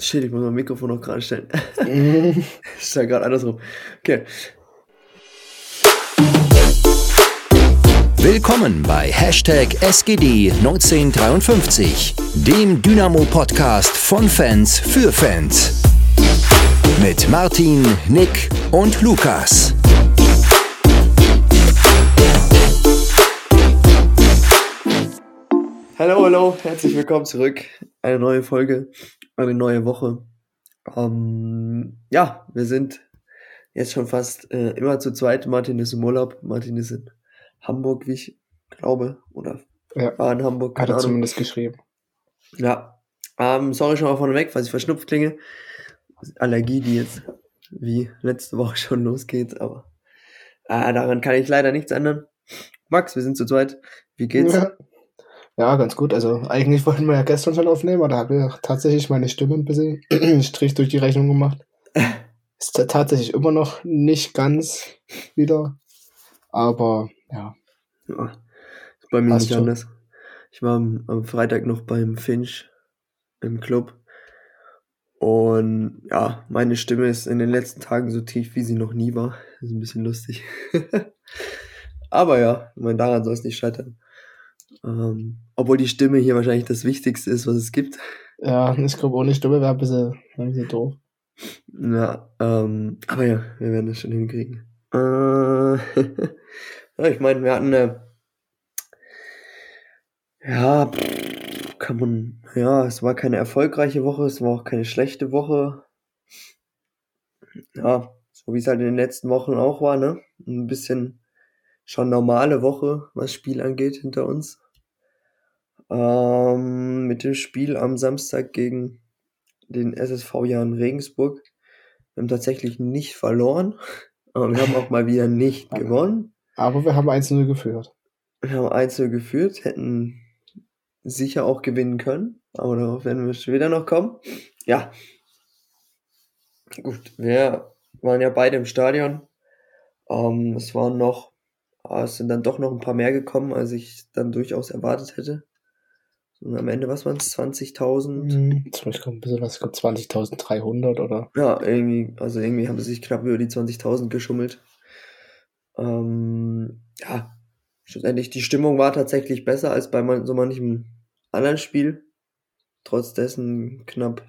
Shit, ich muss mein Mikrofon noch gerade stellen. Mhm. ist ja gerade andersrum. Okay. Willkommen bei Hashtag SGD1953, dem Dynamo-Podcast von Fans für Fans. Mit Martin, Nick und Lukas. Hallo, hallo, herzlich willkommen zurück. Eine neue Folge, eine neue Woche. Ähm, ja, wir sind jetzt schon fast äh, immer zu zweit. Martin ist im Urlaub, Martin ist in Hamburg, wie ich glaube, oder ja. war in Hamburg. Hat er zumindest geschrieben. Ja, ähm, sorry schon mal vorneweg, falls ich verschnupft klinge. Allergie, die jetzt wie letzte Woche schon losgeht, aber äh, daran kann ich leider nichts ändern. Max, wir sind zu zweit. Wie geht's? Ja. Ja, ganz gut. Also eigentlich wollten wir ja gestern schon aufnehmen, aber da habe ich tatsächlich meine Stimme ein bisschen Strich durch die Rechnung gemacht. Ist tatsächlich immer noch nicht ganz wieder. Aber ja. ja bei mir Passt nicht schon. anders. Ich war am, am Freitag noch beim Finch im Club. Und ja, meine Stimme ist in den letzten Tagen so tief, wie sie noch nie war. Das ist ein bisschen lustig. Aber ja, ich meine, daran soll es nicht scheitern. Ähm, obwohl die Stimme hier wahrscheinlich das Wichtigste ist, was es gibt. Ja, ich glaube, ohne Stimme wäre ein bisschen, ein bisschen doof. Ja, ähm, aber ja, wir werden das schon hinkriegen. Äh, ja, ich meine, wir hatten eine, ja, kann man, ja, es war keine erfolgreiche Woche, es war auch keine schlechte Woche. Ja, so wie es halt in den letzten Wochen auch war, ne? Ein bisschen schon normale Woche, was Spiel angeht, hinter uns. Ähm, mit dem Spiel am Samstag gegen den SSV Jan Regensburg. Wir haben tatsächlich nicht verloren, aber wir haben auch mal wieder nicht gewonnen. Aber wir haben 1-0 geführt. Wir haben 1-0 geführt, hätten sicher auch gewinnen können, aber darauf werden wir später noch kommen. Ja. Gut, wir waren ja beide im Stadion. Ähm, es waren noch aber es sind dann doch noch ein paar mehr gekommen, als ich dann durchaus erwartet hätte. Und am Ende, was waren es? 20.000? Mhm, ich glaube, glaube 20.300 oder? Ja, irgendwie, also irgendwie haben sie sich knapp über die 20.000 geschummelt. Ähm, ja, schlussendlich, die Stimmung war tatsächlich besser als bei man, so manchem anderen Spiel. Trotz dessen knapp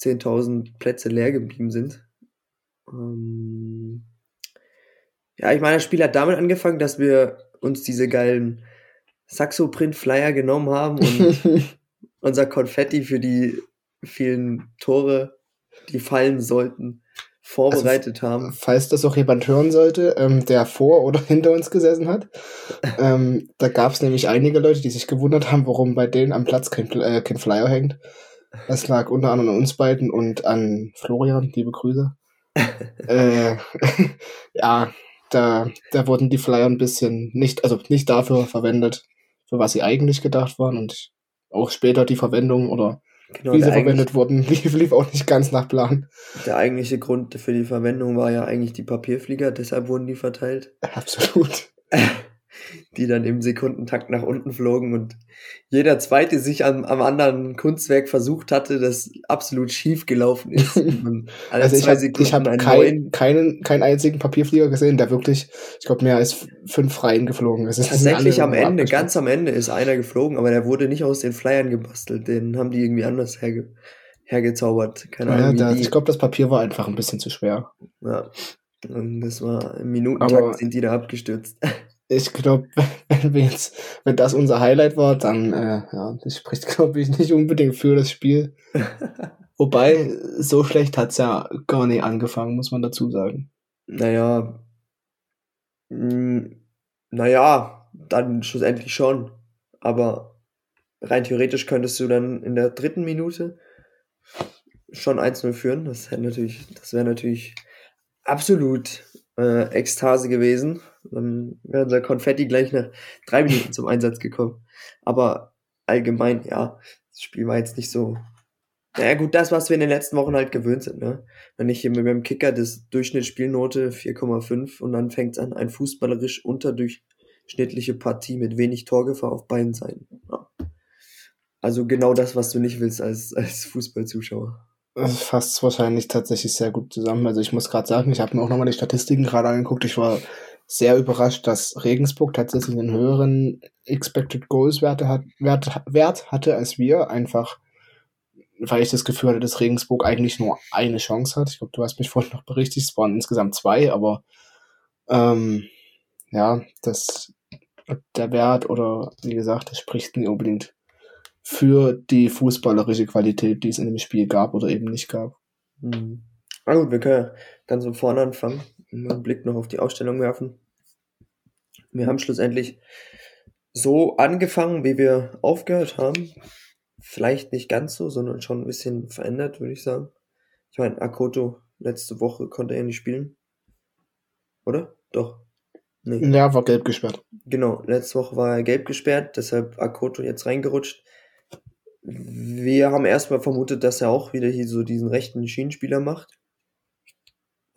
10.000 Plätze leer geblieben sind. Ähm, ja, ich meine, das Spiel hat damit angefangen, dass wir uns diese geilen Saxo-Print-Flyer genommen haben und unser Konfetti für die vielen Tore, die fallen sollten, vorbereitet also, haben. Falls das auch jemand hören sollte, ähm, der vor oder hinter uns gesessen hat, ähm, da gab es nämlich einige Leute, die sich gewundert haben, warum bei denen am Platz kein, äh, kein Flyer hängt. Das lag unter anderem an uns beiden und an Florian, liebe Grüße. äh, ja, da, da wurden die Flyer ein bisschen nicht, also nicht dafür verwendet, für was sie eigentlich gedacht waren und auch später die Verwendung oder genau, wie sie verwendet wurden, lief, lief auch nicht ganz nach Plan. Der eigentliche Grund für die Verwendung war ja eigentlich die Papierflieger, deshalb wurden die verteilt. Absolut. die dann im Sekundentakt nach unten flogen und jeder zweite sich am, am anderen Kunstwerk versucht hatte, das absolut schief gelaufen ist. also ich habe hab kein, keinen, keinen einzigen Papierflieger gesehen, der wirklich, ich glaube, mehr als fünf Reihen geflogen ist. Tatsächlich am Ende, ganz am Ende ist einer geflogen, aber der wurde nicht aus den Flyern gebastelt, den haben die irgendwie anders herge hergezaubert. Keine Ahnung. Ja, der, ich glaube, das Papier war einfach ein bisschen zu schwer. Ja. Und das war im Minutentakt sind die da abgestürzt ich glaube, wenn jetzt, wenn das unser Highlight war, dann äh, ja, das spricht, glaube ich, nicht unbedingt für das Spiel. Wobei, so schlecht hat's ja gar nicht angefangen, muss man dazu sagen. Naja, mh, hm, naja, dann schlussendlich schon. Aber rein theoretisch könntest du dann in der dritten Minute schon 1-0 führen. Das hätte natürlich, das wäre natürlich absolut äh, Ekstase gewesen. Dann wäre unser Konfetti gleich nach drei Minuten zum Einsatz gekommen. Aber allgemein, ja, das Spiel war jetzt nicht so. Naja, gut, das, was wir in den letzten Wochen halt gewöhnt sind, ne? Wenn ich hier mit meinem Kicker das Durchschnittsspielnote 4,5 und dann fängt es an, ein fußballerisch unterdurchschnittliche Partie mit wenig Torgefahr auf beiden Seiten. Ja. Also genau das, was du nicht willst als, als Fußballzuschauer. Das fasst wahrscheinlich tatsächlich sehr gut zusammen. Also ich muss gerade sagen, ich habe mir auch nochmal die Statistiken gerade angeguckt. Ich war sehr überrascht, dass Regensburg tatsächlich einen höheren Expected Goals Wert, hat, Wert, Wert hatte als wir. Einfach, weil ich das Gefühl hatte, dass Regensburg eigentlich nur eine Chance hat. Ich glaube, du hast mich vorhin noch berichtigt, es waren insgesamt zwei, aber ähm, ja, das der Wert oder wie gesagt, das spricht nicht unbedingt für die fußballerische Qualität, die es in dem Spiel gab oder eben nicht gab. Mhm. Na gut, wir können ja ganz von vorne anfangen einen Blick noch auf die Ausstellung werfen. Wir haben schlussendlich so angefangen, wie wir aufgehört haben. Vielleicht nicht ganz so, sondern schon ein bisschen verändert, würde ich sagen. Ich meine, Akoto letzte Woche konnte er nicht spielen. Oder? Doch. Nee. Ja, war gelb gesperrt. Genau, letzte Woche war er gelb gesperrt, deshalb Akoto jetzt reingerutscht. Wir haben erstmal vermutet, dass er auch wieder hier so diesen rechten Schienenspieler macht.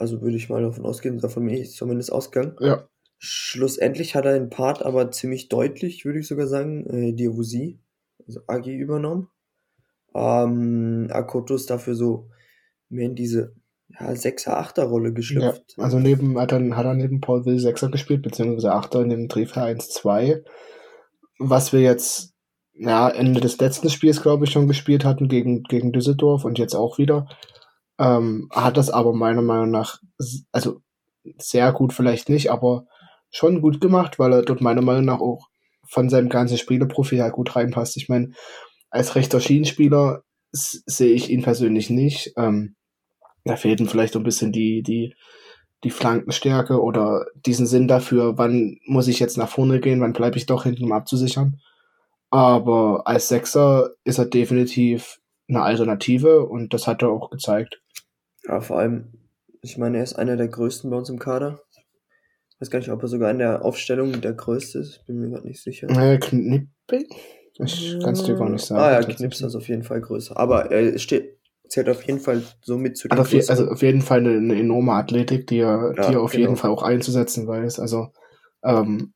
Also würde ich mal davon ausgehen, davon bin ich zumindest ausgegangen. Ja. Schlussendlich hat er den Part aber ziemlich deutlich, würde ich sogar sagen, äh, Diawusi, also Agi übernommen. Ähm, Akoto ist dafür so mehr in diese ja, 6er, 8er Rolle geschlüpft. Ja, also neben, hat, er, hat er neben Paul Will 6er gespielt, beziehungsweise 8er in dem Treffer 1-2. Was wir jetzt, ja, Ende des letzten Spiels, glaube ich, schon gespielt hatten gegen, gegen Düsseldorf und jetzt auch wieder. Ähm, hat das aber meiner Meinung nach, also sehr gut vielleicht nicht, aber schon gut gemacht, weil er dort meiner Meinung nach auch von seinem ganzen Spielerprofil halt gut reinpasst. Ich meine, als rechter Schienenspieler sehe ich ihn persönlich nicht. Ähm, da fehlt ihm vielleicht ein bisschen die, die, die Flankenstärke oder diesen Sinn dafür, wann muss ich jetzt nach vorne gehen, wann bleibe ich doch hinten, um abzusichern. Aber als Sechser ist er definitiv eine Alternative und das hat er auch gezeigt. Ja, vor allem, ich meine, er ist einer der größten bei uns im Kader. Ich weiß gar nicht, ob er sogar in der Aufstellung der größte ist, bin mir gerade nicht sicher. Naja, Knippe? Ich kann es dir gar nicht sagen. Ah ja, Knips ist auf jeden Fall größer. Aber er steht, zählt auf jeden Fall so mit zu den auf je, Also auf jeden Fall eine, eine enorme Athletik, die er, ja, die er auf genau. jeden Fall auch einzusetzen weiß. Also ähm,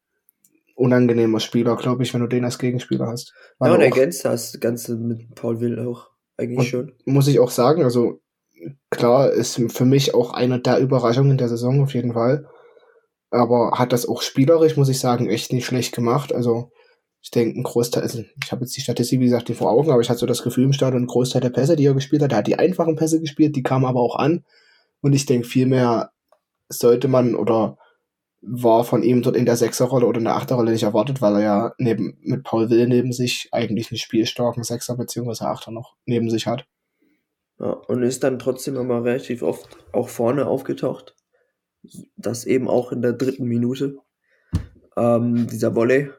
unangenehmer Spieler, glaube ich, wenn du den als Gegenspieler hast. Weil ja, und ergänzt das Ganze mit Paul Will auch eigentlich schon. Muss ich auch sagen, also klar, ist für mich auch eine der Überraschungen der Saison auf jeden Fall. Aber hat das auch spielerisch, muss ich sagen, echt nicht schlecht gemacht. Also ich denke, ein Großteil, also ich habe jetzt die Statistik, wie gesagt, nicht vor Augen, aber ich hatte so das Gefühl im Stadion, ein Großteil der Pässe, die er gespielt hat, er hat die einfachen Pässe gespielt, die kamen aber auch an. Und ich denke, vielmehr sollte man oder war von ihm dort in der Sechserrolle oder in der Achterrolle nicht erwartet, weil er ja neben, mit Paul Will neben sich eigentlich einen spielstarken Sechser bzw. Achter noch neben sich hat. Ja, und ist dann trotzdem immer relativ oft auch vorne aufgetaucht. Das eben auch in der dritten Minute. Ähm, dieser Volley,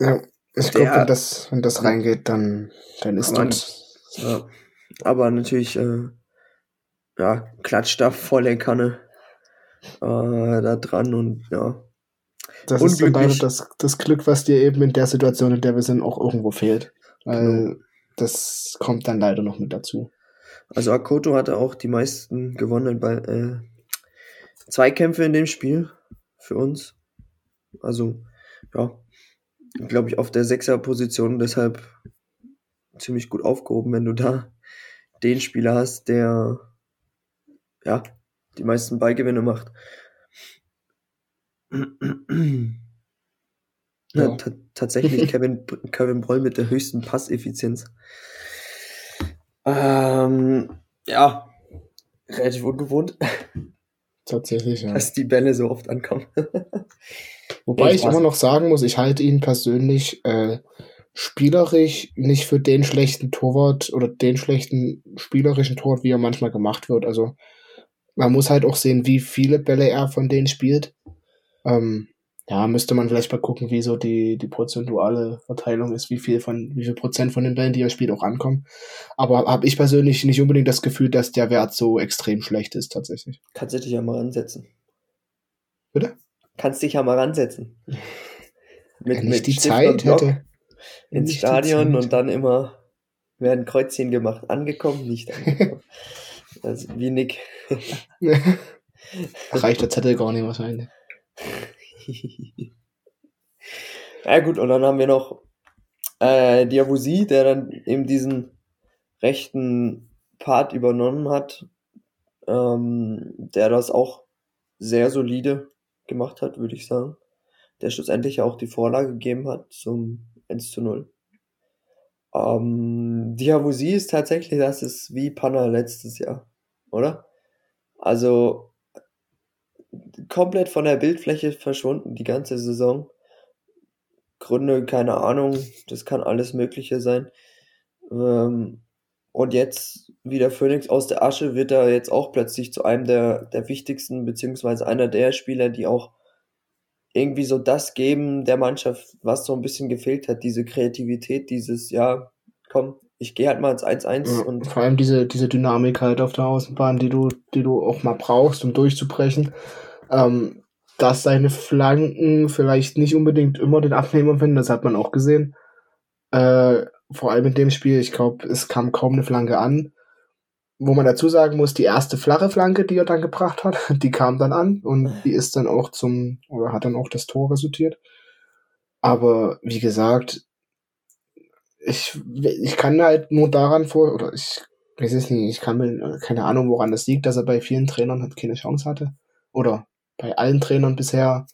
ja, ich glaube, wenn das, wenn das reingeht, dann, dann ist das. Ja, aber natürlich, äh, ja, klatscht da volle Kanne äh, da dran und ja. Das ist dann das, das Glück, was dir eben in der Situation, in der wir sind, auch irgendwo fehlt. Weil genau. das kommt dann leider noch mit dazu. Also Akoto hatte auch die meisten gewonnenen bei, äh, Zweikämpfe in dem Spiel für uns. Also, ja, glaube ich, auf der Sechser-Position deshalb ziemlich gut aufgehoben, wenn du da den Spieler hast, der ja die meisten Ballgewinne macht. Ja. tatsächlich Kevin, Kevin Broll mit der höchsten Passeffizienz. Ähm, ja, relativ ungewohnt. Tatsächlich, ja. Dass die Bälle so oft ankommen. Wobei ich immer noch sagen muss, ich halte ihn persönlich äh, spielerisch nicht für den schlechten Torwart oder den schlechten spielerischen Torwart, wie er manchmal gemacht wird. Also man muss halt auch sehen, wie viele Bälle er von denen spielt. Ähm, ja, müsste man vielleicht mal gucken, wie so die, die prozentuale Verteilung ist, wie viel von, wie viel Prozent von den Bällen, die er spielt, auch ankommen. Aber habe ich persönlich nicht unbedingt das Gefühl, dass der Wert so extrem schlecht ist, tatsächlich. Kannst du dich ja mal ansetzen. Bitte? Kannst dich ja mal ransetzen. Mit, Wenn ich die Zeit hätte. Ins Stadion und dann immer werden Kreuzchen gemacht. Angekommen, nicht angekommen. also wie Nick. Reicht der Zettel gar nicht wahrscheinlich. ja gut, und dann haben wir noch äh, Diabusi, der dann eben diesen rechten Part übernommen hat, ähm, der das auch sehr solide gemacht hat, würde ich sagen. Der schlussendlich auch die Vorlage gegeben hat zum 1 zu 0. Ähm, Diabusi ist tatsächlich, das ist wie Panna letztes Jahr, oder? Also komplett von der Bildfläche verschwunden die ganze Saison. Gründe, keine Ahnung, das kann alles Mögliche sein. Ähm, und jetzt, wie der Phoenix aus der Asche, wird er jetzt auch plötzlich zu einem der, der wichtigsten, beziehungsweise einer der Spieler, die auch irgendwie so das geben der Mannschaft, was so ein bisschen gefehlt hat, diese Kreativität, dieses, ja, komm, ich gehe halt mal ins 1-1 Ja, und vor allem diese, diese Dynamik halt auf der Außenbahn, die du, die du auch mal brauchst, um durchzubrechen. Ähm, dass seine Flanken vielleicht nicht unbedingt immer den Abnehmer finden, das hat man auch gesehen. Äh, vor allem in dem Spiel, ich glaube, es kam kaum eine Flanke an. Wo man dazu sagen muss, die erste flache Flanke, die er dann gebracht hat, die kam dann an und die ist dann auch zum, oder hat dann auch das Tor resultiert. Aber wie gesagt, ich, ich kann mir halt nur daran vor, oder ich weiß es nicht, ich kann mir keine Ahnung, woran das liegt, dass er bei vielen Trainern halt keine Chance hatte. Oder bei allen Trainern bisher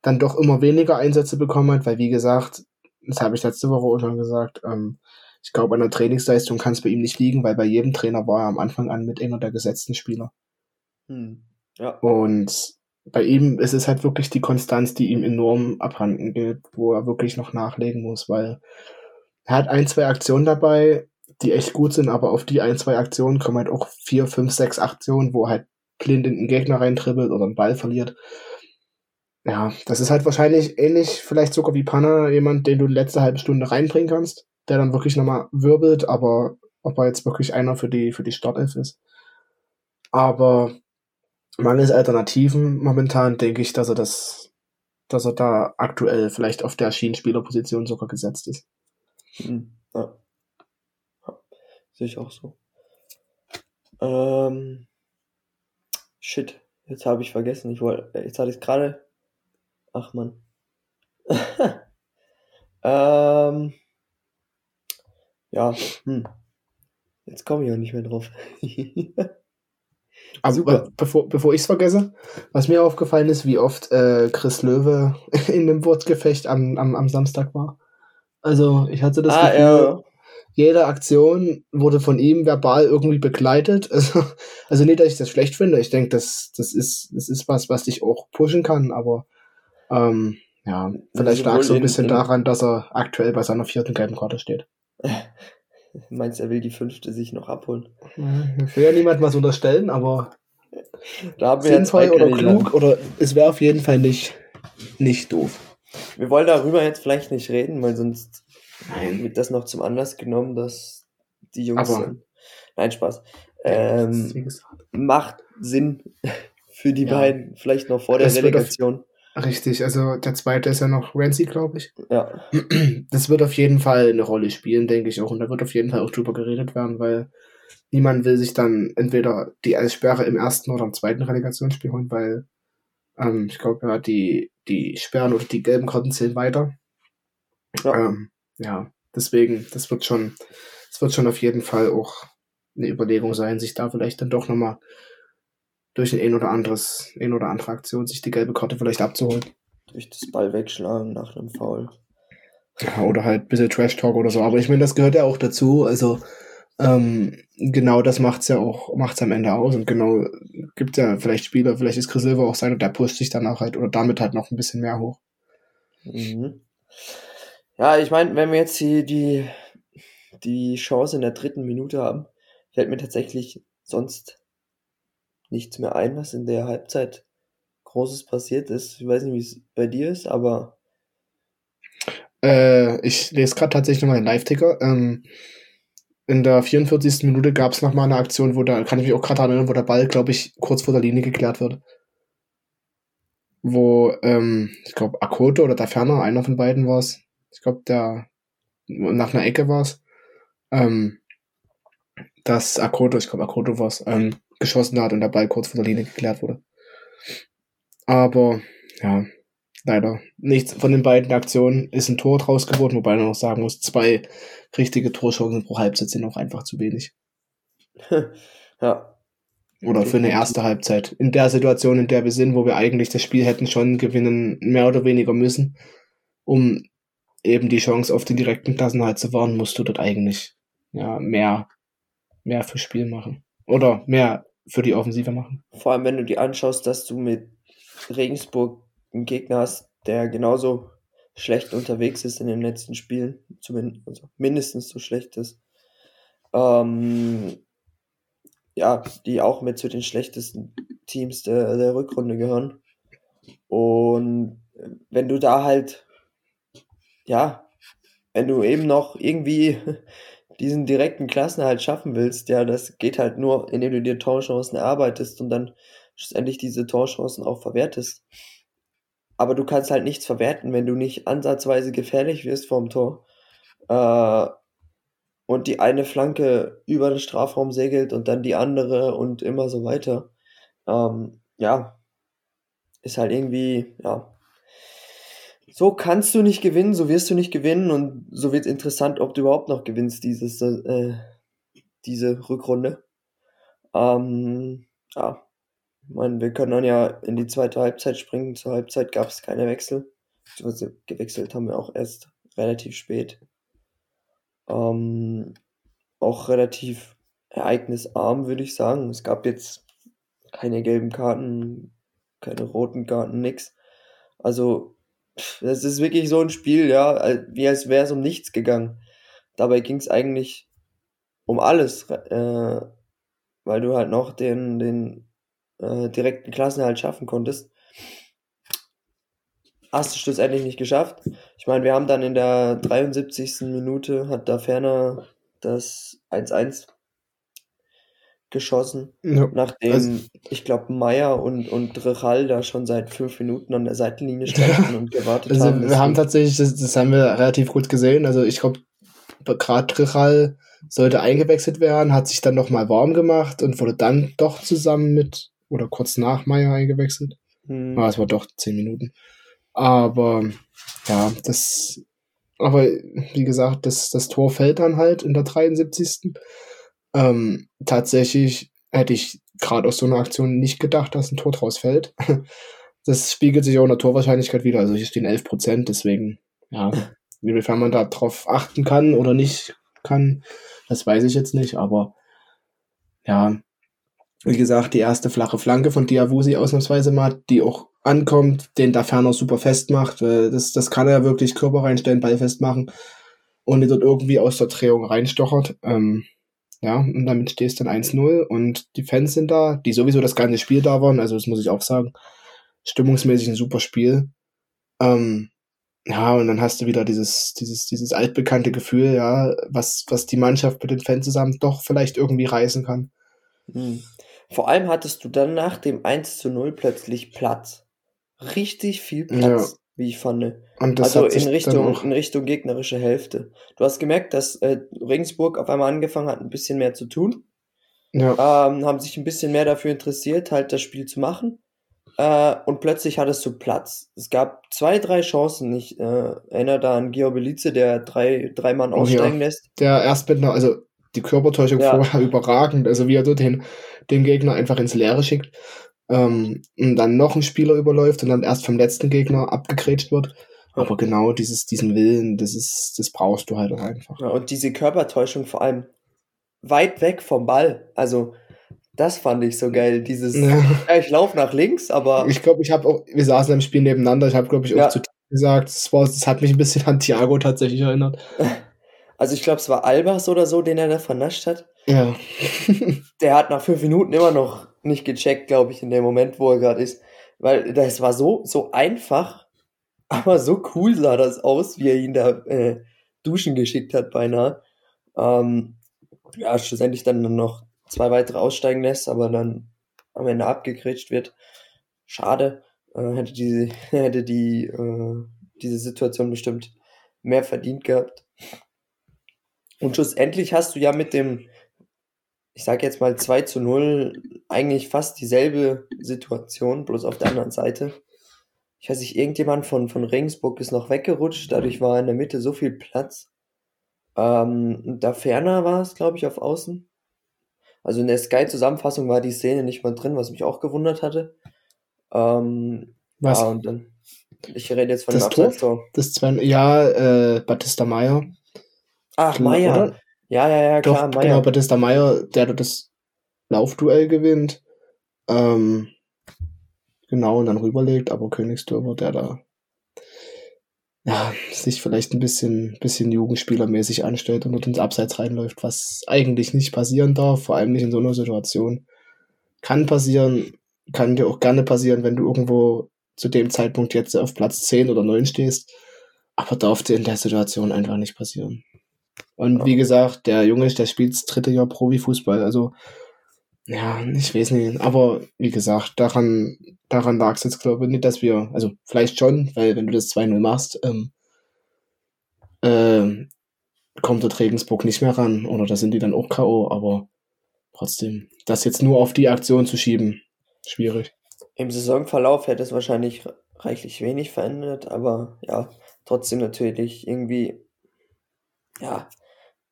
dann doch immer weniger Einsätze bekommen hat, weil wie gesagt, das habe ich letzte Woche auch schon gesagt, ähm, ich glaube, an der Trainingsleistung kann es bei ihm nicht liegen, weil bei jedem Trainer war er am Anfang an mit einer der gesetzten Spieler. hm, ja, Und bei ihm ist es halt wirklich die Konstanz, die ihm enorm abhanden geht, wo er wirklich noch nachlegen muss, weil er hat ein, zwei Aktionen dabei, die echt gut sind, aber auf die ein, zwei Aktionen kommen halt auch vier, fünf, sechs Aktionen, wo er halt blind in den Gegner reintribbelt oder einen Ball verliert. Ja, das ist halt wahrscheinlich ähnlich, vielleicht sogar wie Panna, jemand, den du die letzte halbe Stunde reinbringen kannst, der dann wirklich nochmal wirbelt, aber ob er jetzt wirklich einer für die, für die Startelf ist. Aber mangels Alternativen momentan denke ich, dass er das, dass er da aktuell vielleicht auf der Schienenspielerposition sogar gesetzt ist. hm, ja. ja. Sehe ich auch so. Ähm, shit, jetzt habe ich vergessen. Ich wollte, jetzt hatte ich gerade. Ach man. ähm, ja, hm. Jetzt komme ich auch nicht mehr drauf. Aber bevor, bevor ich es vergesse, was mir aufgefallen ist, wie oft äh, Chris Löwe in dem Wortgefecht am, am, am Samstag war. Also ich hatte das ah, Gefühl, ja. jede Aktion wurde von ihm verbal irgendwie begleitet. Also, also nicht, dass ich das schlecht finde. Ich denke, das, das, ist, das ist was, was dich auch pushen kann, aber ähm, ja, vielleicht lag es so ein in- bisschen daran, dass er aktuell bei seiner vierten gelben Karte steht. Meinst er will die fünfte sich noch abholen? Ich will ja niemand was unterstellen, aber Da haben wir ja sinnvoll oder klug oder es wäre auf jeden Fall nicht, nicht doof. Wir wollen darüber jetzt vielleicht nicht reden, weil sonst Nein. wird das noch zum Anlass genommen, dass die Jungs Aber- dann. Nein, Spaß. Ähm, macht Sinn für die Ja. beiden, vielleicht noch vor der Das auf- Relegation. Richtig, also der zweite ist ja noch Ramsey, glaube ich. Ja. Das wird auf jeden Fall eine Rolle spielen, denke ich auch. Und da wird auf jeden Fall auch drüber geredet werden, weil niemand will sich dann entweder die Sperre im ersten oder im zweiten Relegationsspiel holen, weil ähm, ich glaube, ja, die, die Sperren oder die gelben Karten zählen weiter. Ja. Ähm, ja, deswegen, das wird schon, das wird schon auf jeden Fall auch eine Überlegung sein, sich da vielleicht dann doch nochmal durch ein oder anderes, ein oder andere Aktion sich die gelbe Karte vielleicht abzuholen. Durch das Ball wegschlagen nach einem Foul. Ja, oder halt ein bisschen Trash Talk oder so. Aber ich meine, das gehört ja auch dazu. Also ähm, genau das macht's ja auch, macht's am Ende aus. Und genau gibt ja vielleicht Spieler, vielleicht ist Chris Silver auch sein und der pusht sich danach halt oder damit halt noch ein bisschen mehr hoch. Mhm. Ja, ich meine, wenn wir jetzt die, die, die Chance in der dritten Minute haben, fällt mir tatsächlich sonst nichts mehr ein, was in der Halbzeit Großes passiert ist. Ich weiß nicht, wie es bei dir ist, aber Äh, ich lese gerade tatsächlich nochmal den Live-Ticker. Ähm, in der 44. Minute gab es nochmal eine Aktion, wo da, kann ich mich auch gerade erinnern, wo der Ball, glaube ich, kurz vor der Linie geklärt wird. Wo, ähm, ich glaube, Akoto oder der Ferner, einer von beiden war es. Ich glaube, der nach einer Ecke war es. Ähm, dass Akoto, ich glaube, Akoto war es, ähm, geschossen hat und der Ball kurz vor der Linie geklärt wurde. Aber, ja, leider nichts von den beiden Aktionen ist ein Tor draus geworden, wobei man auch sagen muss, zwei richtige Torchancen pro Halbzeit sind auch einfach zu wenig. ja. Oder für eine erste Halbzeit. In der Situation, in der wir sind, wo wir eigentlich das Spiel hätten schon gewinnen, mehr oder weniger müssen, um eben die Chance auf den direkten Klassenhalt zu wahren, musst du dort eigentlich ja mehr, mehr fürs Spiel machen. Oder mehr für die Offensive machen. Vor allem, wenn du dir anschaust, dass du mit Regensburg einen Gegner hast, der genauso schlecht unterwegs ist in den letzten Spielen, zumindest also mindestens so schlecht ist. Ähm, ja, die auch mit zu den schlechtesten Teams der, der Rückrunde gehören. Und wenn du da halt, ja, wenn du eben noch irgendwie diesen direkten Klassenhalt schaffen willst, ja, das geht halt nur, indem du dir Torchancen erarbeitest und dann schlussendlich diese Torchancen auch verwertest. Aber du kannst halt nichts verwerten, wenn du nicht ansatzweise gefährlich wirst vorm Tor. Äh, und die eine Flanke über den Strafraum segelt und dann die andere und immer so weiter. Ähm, ja, ist halt irgendwie, ja. So kannst du nicht gewinnen, so wirst du nicht gewinnen und so wird interessant, ob du überhaupt noch gewinnst dieses, äh, diese Rückrunde. Ähm, ja, ich meine, wir können dann ja in die zweite Halbzeit springen. Zur Halbzeit gab es keine Wechsel. Gewechselt haben wir auch erst relativ spät. Ähm, auch relativ ereignisarm, würde ich sagen. Es gab jetzt keine gelben Karten, keine roten Karten, nix. Also, das ist wirklich so ein Spiel, ja, wie als wäre es um nichts gegangen. Dabei ging es eigentlich um alles, äh, weil du halt noch den, den äh, direkten Klassenerhalt schaffen konntest. Hast du schlussendlich nicht geschafft. Ich meine, wir haben dann in der 73. Minute, hat da ferner das 1-1 geschossen, ja, nachdem also, ich glaube Meier und und Rechal da schon seit fünf Minuten an der Seitenlinie standen und gewartet also haben. Wir haben tatsächlich, das, das haben wir relativ gut gesehen. Also ich glaube, gerade Rechal sollte eingewechselt werden, hat sich dann noch mal warm gemacht und wurde dann doch zusammen mit oder kurz nach Meier eingewechselt. Hm. Aber es war doch zehn Minuten. Aber ja, das aber wie gesagt, das, das Tor fällt dann halt in der 73. Ähm, tatsächlich hätte ich gerade aus so einer Aktion nicht gedacht, dass ein Tor draus fällt. Das spiegelt sich auch in der Torwahrscheinlichkeit wieder. Also hier stehen 11 Prozent, deswegen, ja, inwiefern man da drauf achten kann oder nicht kann, das weiß ich jetzt nicht, aber ja, wie gesagt, die erste flache Flanke von Diawusi ausnahmsweise mal, die auch ankommt, den da ferner super festmacht. Das, das kann er wirklich Körper reinstellen, Ball festmachen und die dort irgendwie aus der Drehung reinstochert. Ähm, ja, und damit stehst dann 1-0 und die Fans sind da, die sowieso das ganze Spiel da waren, also das muss ich auch sagen. Stimmungsmäßig ein super Spiel. Ähm, ja, und dann hast du wieder dieses, dieses, dieses altbekannte Gefühl, ja, was, was die Mannschaft mit den Fans zusammen doch vielleicht irgendwie reißen kann. Mhm. Vor allem hattest du dann nach dem 1 zu 0 plötzlich Platz richtig viel Platz. Wie ich fand. also in Richtung, in Richtung gegnerische Hälfte. Du hast gemerkt, dass äh, Regensburg auf einmal angefangen hat, ein bisschen mehr zu tun. Ja. Ähm, haben sich ein bisschen mehr dafür interessiert, halt das Spiel zu machen. Äh, und plötzlich hattest du Platz. Es gab zwei, drei Chancen. Ich äh, erinnere da an Georg Belize, der drei, drei Mann aussteigen oh, ja. lässt. Der Erstbindner, also die Körpertäuschung ja. vorher überragend. Also wie er dort den, den Gegner einfach ins Leere schickt ähm, und dann noch ein Spieler überläuft und dann erst vom letzten Gegner abgegrätscht wird. Aber genau dieses, diesen Willen, das ist, das brauchst du halt auch einfach. Ja, und diese Körpertäuschung vor allem weit weg vom Ball. Also, das fand ich so geil. Dieses, ja. ja ich laufe nach links, aber. Ich glaube, ich habe auch, wir saßen im Spiel nebeneinander, ich habe, glaube ich, auch zu gesagt, das, war, das hat mich ein bisschen an Thiago tatsächlich erinnert. Also ich glaube, es war Albers oder so, den er da vernascht hat. Ja. Der hat nach fünf Minuten immer noch nicht gecheckt, glaube ich, in dem Moment, wo er gerade ist. Weil das war so, so einfach, aber so cool sah das aus, wie er ihn da äh, duschen geschickt hat, beinahe. Ähm, ja, schlussendlich dann noch zwei weitere aussteigen lässt, aber dann am Ende abgekretscht wird. Schade. Äh, hätte diese, hätte die, äh, diese Situation bestimmt mehr verdient gehabt. Und schlussendlich hast du ja mit dem ich sage jetzt mal 2 zu 0, eigentlich fast dieselbe Situation, bloß auf der anderen Seite. Ich weiß nicht, irgendjemand von, von Regensburg ist noch weggerutscht, dadurch war in der Mitte so viel Platz. Ähm, da ferner war es, glaube ich, auf Außen. Also in der Sky-Zusammenfassung war die Szene nicht mal drin, was mich auch gewundert hatte. Ähm, Was? Ja, und dann. Ich rede jetzt von Das dem Tor? Abseitstor. Das zwei, ja, äh, Batista Meyer. Ach, Klar, Meier. Ja, ja, ja, Doch, klar, genau, Meier. Batista Meyer, der das Laufduell gewinnt. Ähm, genau, und dann rüberlegt, aber Königsdörfer, der da ja, sich vielleicht ein bisschen, bisschen Jugendspielermäßig anstellt und dort ins Abseits reinläuft, was eigentlich nicht passieren darf, vor allem nicht in so einer Situation. Kann passieren, kann dir auch gerne passieren, wenn du irgendwo zu dem Zeitpunkt jetzt auf Platz 10 oder 9 stehst, aber darf dir in der Situation einfach nicht passieren. Und Ja. wie gesagt, der Junge, der spielt das dritte Jahr Profifußball, also ja, ich weiß nicht, aber wie gesagt, daran, daran lag es jetzt, glaube ich, nicht, dass wir, also vielleicht schon, weil wenn du das 2-0 machst, ähm, ähm, kommt dort Regensburg nicht mehr ran oder da sind die dann auch K.O., aber trotzdem, das jetzt nur auf die Aktion zu schieben, schwierig. Im Saisonverlauf hätte es wahrscheinlich reichlich wenig verändert, aber ja, trotzdem natürlich irgendwie, ja,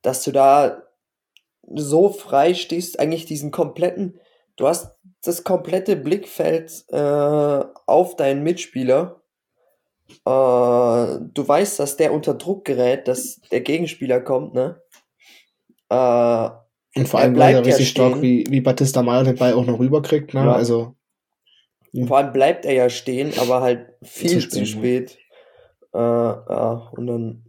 dass du da so frei stehst, eigentlich diesen kompletten, du hast das komplette Blickfeld äh, auf deinen Mitspieler. Äh, du weißt, dass der unter Druck gerät, dass der Gegenspieler kommt, ne? Äh, Und vor Er allem, er bleibt ja richtig stark, wie, wie Batista Meyer den Ball auch noch rüberkriegt, ne? Ja. Also, Vor allem bleibt er ja stehen, aber halt viel Zu zu spät, spät. Äh, ja, und dann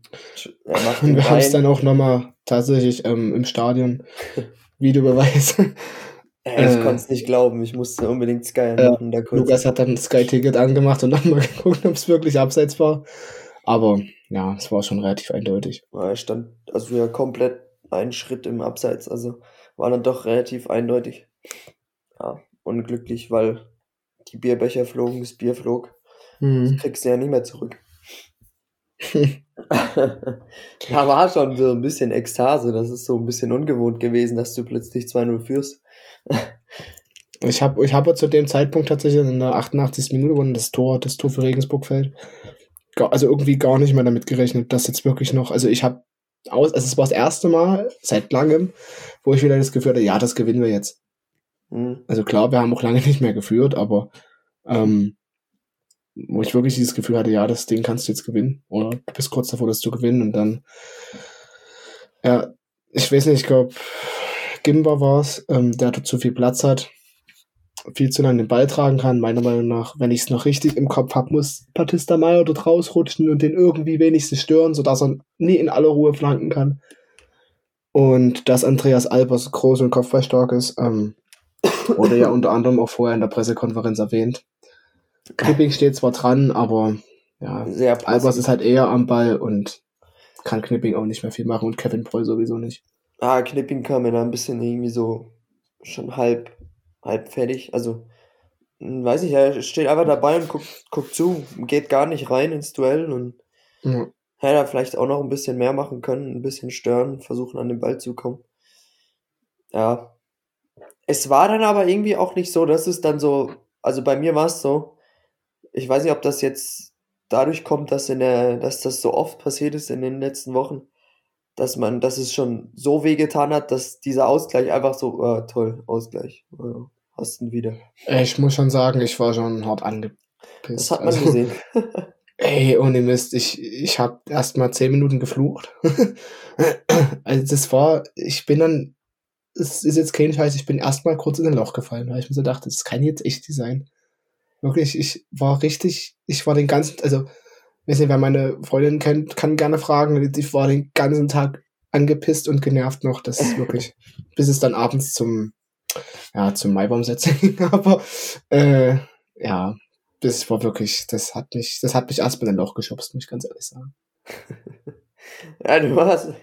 macht und wir haben es dann auch nochmal tatsächlich ähm, im Stadion Videobeweis. Ey, ich äh, konnte es nicht glauben. Ich musste unbedingt Sky anmachen. kurz. Lukas hat dann das Sky-Ticket angemacht und nochmal geguckt, ob es wirklich abseits war. Aber ja, es war schon relativ eindeutig. Ja, Er stand also ja komplett einen Schritt im Abseits. Also war dann doch relativ eindeutig. Ja, unglücklich, weil die Bierbecher flogen, das Bier flog. Das Mhm. kriegst du ja nicht mehr zurück. da war schon so ein bisschen Ekstase. Das ist so ein bisschen ungewohnt gewesen, dass du plötzlich 2-0 führst. Ich habe ich hab zu dem Zeitpunkt tatsächlich in der 88. Minute, wo das Tor, das Tor für Regensburg fällt, also irgendwie gar nicht mehr damit gerechnet, dass jetzt wirklich noch, also ich habe aus, also es war das erste Mal seit langem, wo ich wieder das Gefühl hatte, ja, das gewinnen wir jetzt. Hm. Also klar, wir haben auch lange nicht mehr geführt, aber ähm, wo ich wirklich dieses Gefühl hatte, ja, das Ding kannst du jetzt gewinnen. Oder du bist kurz davor, das zu gewinnen und dann, ja, ich weiß nicht, ich glaube, Gimba war es, ähm, der zu viel Platz hat, viel zu lange den Ball tragen kann. Meiner Meinung nach, wenn ich es noch richtig im Kopf habe, muss Batista Meyer dort rausrutschen und den irgendwie wenigstens stören, sodass er nie in aller Ruhe flanken kann. Und dass Andreas Albers groß und kopfballstark ist, ähm, wurde ja unter anderem auch vorher in der Pressekonferenz erwähnt. Knipping steht zwar dran, aber ja, Sehr Albers ist halt eher am Ball und kann Knipping auch nicht mehr viel machen und Kevin Preu sowieso nicht. Ah, Knipping kam mir da ein bisschen irgendwie so schon halb, halb fertig. Also, hm, weiß ich, er steht einfach dabei und guckt, guckt zu, geht gar nicht rein ins Duell und Ja. hätte er vielleicht auch noch ein bisschen mehr machen können, ein bisschen stören, versuchen an den Ball zu kommen. Ja. Es war dann aber irgendwie auch nicht so, dass es dann so, also bei mir war es so, ich weiß nicht, ob das jetzt dadurch kommt, dass in der, dass das so oft passiert ist in den letzten Wochen, dass man, dass es schon so wehgetan hat, dass dieser Ausgleich einfach so, ah, toll, Ausgleich, ja, hast ihn wieder. Ich muss schon sagen, ich war schon hart angepisst. Das hat man Also, gesehen. Ey, ohne Mist, ich, ich habe erst mal zehn Minuten geflucht. also das war, ich bin dann, es ist jetzt kein Scheiß, ich bin erst mal kurz in ein Loch gefallen, weil ich mir so dachte, das kann jetzt echt nicht sein. Wirklich, ich war richtig, ich war den ganzen, also, weiß nicht, wer meine Freundin kennt, kann gerne fragen, ich war den ganzen Tag angepisst und genervt noch, das ist wirklich, bis es dann abends zum, ja, zum Maibaumsetzen ging, aber, äh, ja, das war wirklich, das hat mich, das hat mich erstmal ein Loch geschubst, muss ich ganz ehrlich sagen. Ja, du warst,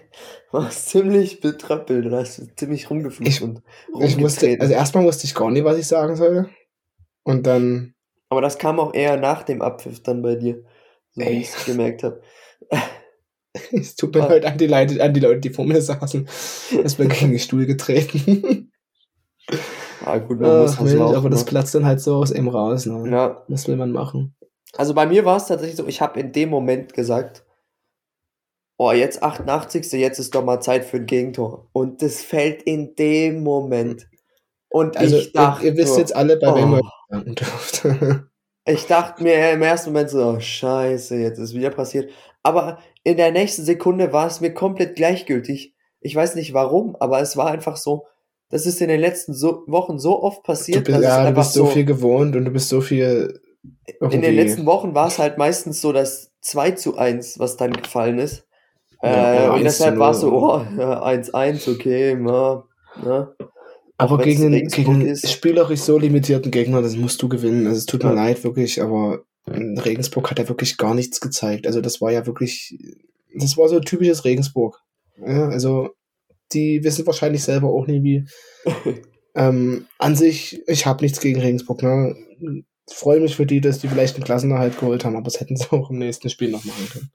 warst ziemlich betröppelt und hast ziemlich rumgeflucht Ich- und Ich rumgetreten. also erstmal wusste ich gar nicht, was ich sagen soll. Und dann, Aber das kam auch eher nach dem Abpfiff dann bei dir, so wie ich es gemerkt habe. es tut mir Ah. leid an die, Leute, an die Leute, die vor mir saßen. Es bin gegen den Stuhl getreten. Ah, gut, man muss Ach, Mensch, laufen, aber das ne? platzt dann halt so aus ihm raus. Ne? Ja, Was will man machen? also bei mir war es tatsächlich so, ich habe in dem Moment gesagt, oh, jetzt 88. Jetzt ist doch mal Zeit für ein Gegentor. Und das fällt in dem Moment. Und Also, ich dachte, ihr, ihr wisst jetzt alle, bei wem oh. ihr danken dürft. ich dachte mir im ersten Moment so, oh, scheiße, jetzt ist wieder passiert. Aber in der nächsten Sekunde war es mir komplett gleichgültig. Ich weiß nicht warum, aber es war einfach so, das ist in den letzten so Wochen so oft du passiert, bist, dass es ja, du bist so viel gewohnt und du bist so viel. in den irgendwie- letzten Wochen war es halt meistens so das 2 zu 1, was dann gefallen ist. Ja, äh, und 1 zu deshalb war es so, 0. oh, ja, 1-1, okay, na, na. Aber gegen, einen- gegen ist. spielerisch so limitierten Gegner, das musst du gewinnen. Also es tut mir Ja. leid, wirklich, aber Regensburg hat ja wirklich gar nichts gezeigt. Also das war ja wirklich, das war so typisches Regensburg. Ja, also die wissen wahrscheinlich selber auch nie wie. ähm, an sich, ich habe nichts gegen Regensburg. Ne? Freue mich für die, dass die vielleicht einen Klassenerhalt geholt haben, aber das hätten sie auch im nächsten Spiel noch machen können.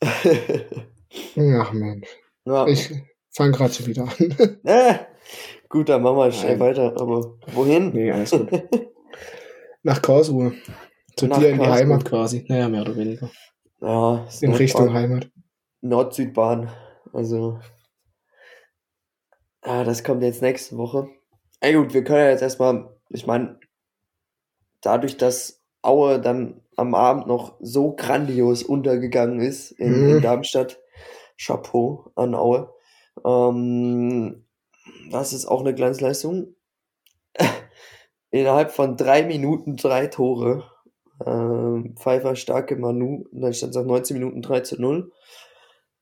Ach Mensch, ja. ich fange gerade schon wieder an. äh, gut, dann machen wir schnell Nein. weiter. Aber wohin? nee, alles gut. Nach Karlsruhe. Zu Nach dir in die Karlsruhe. Heimat quasi. Naja, mehr oder weniger. ja, In Nordbahn- Richtung Heimat. Nord-Süd-Bahn. Also. Ah, das kommt jetzt nächste Woche. Ey, gut, wir können ja jetzt erstmal, ich meine, dadurch, dass Aue dann am Abend noch so grandios untergegangen ist in, in Mhm. Darmstadt, Chapeau an Aue. Ähm, das ist auch eine Glanzleistung. Innerhalb von drei Minuten drei Tore. Ähm, Pfeiffer starke Manu. Und dann stand es nach 19 Minuten 3 zu 0.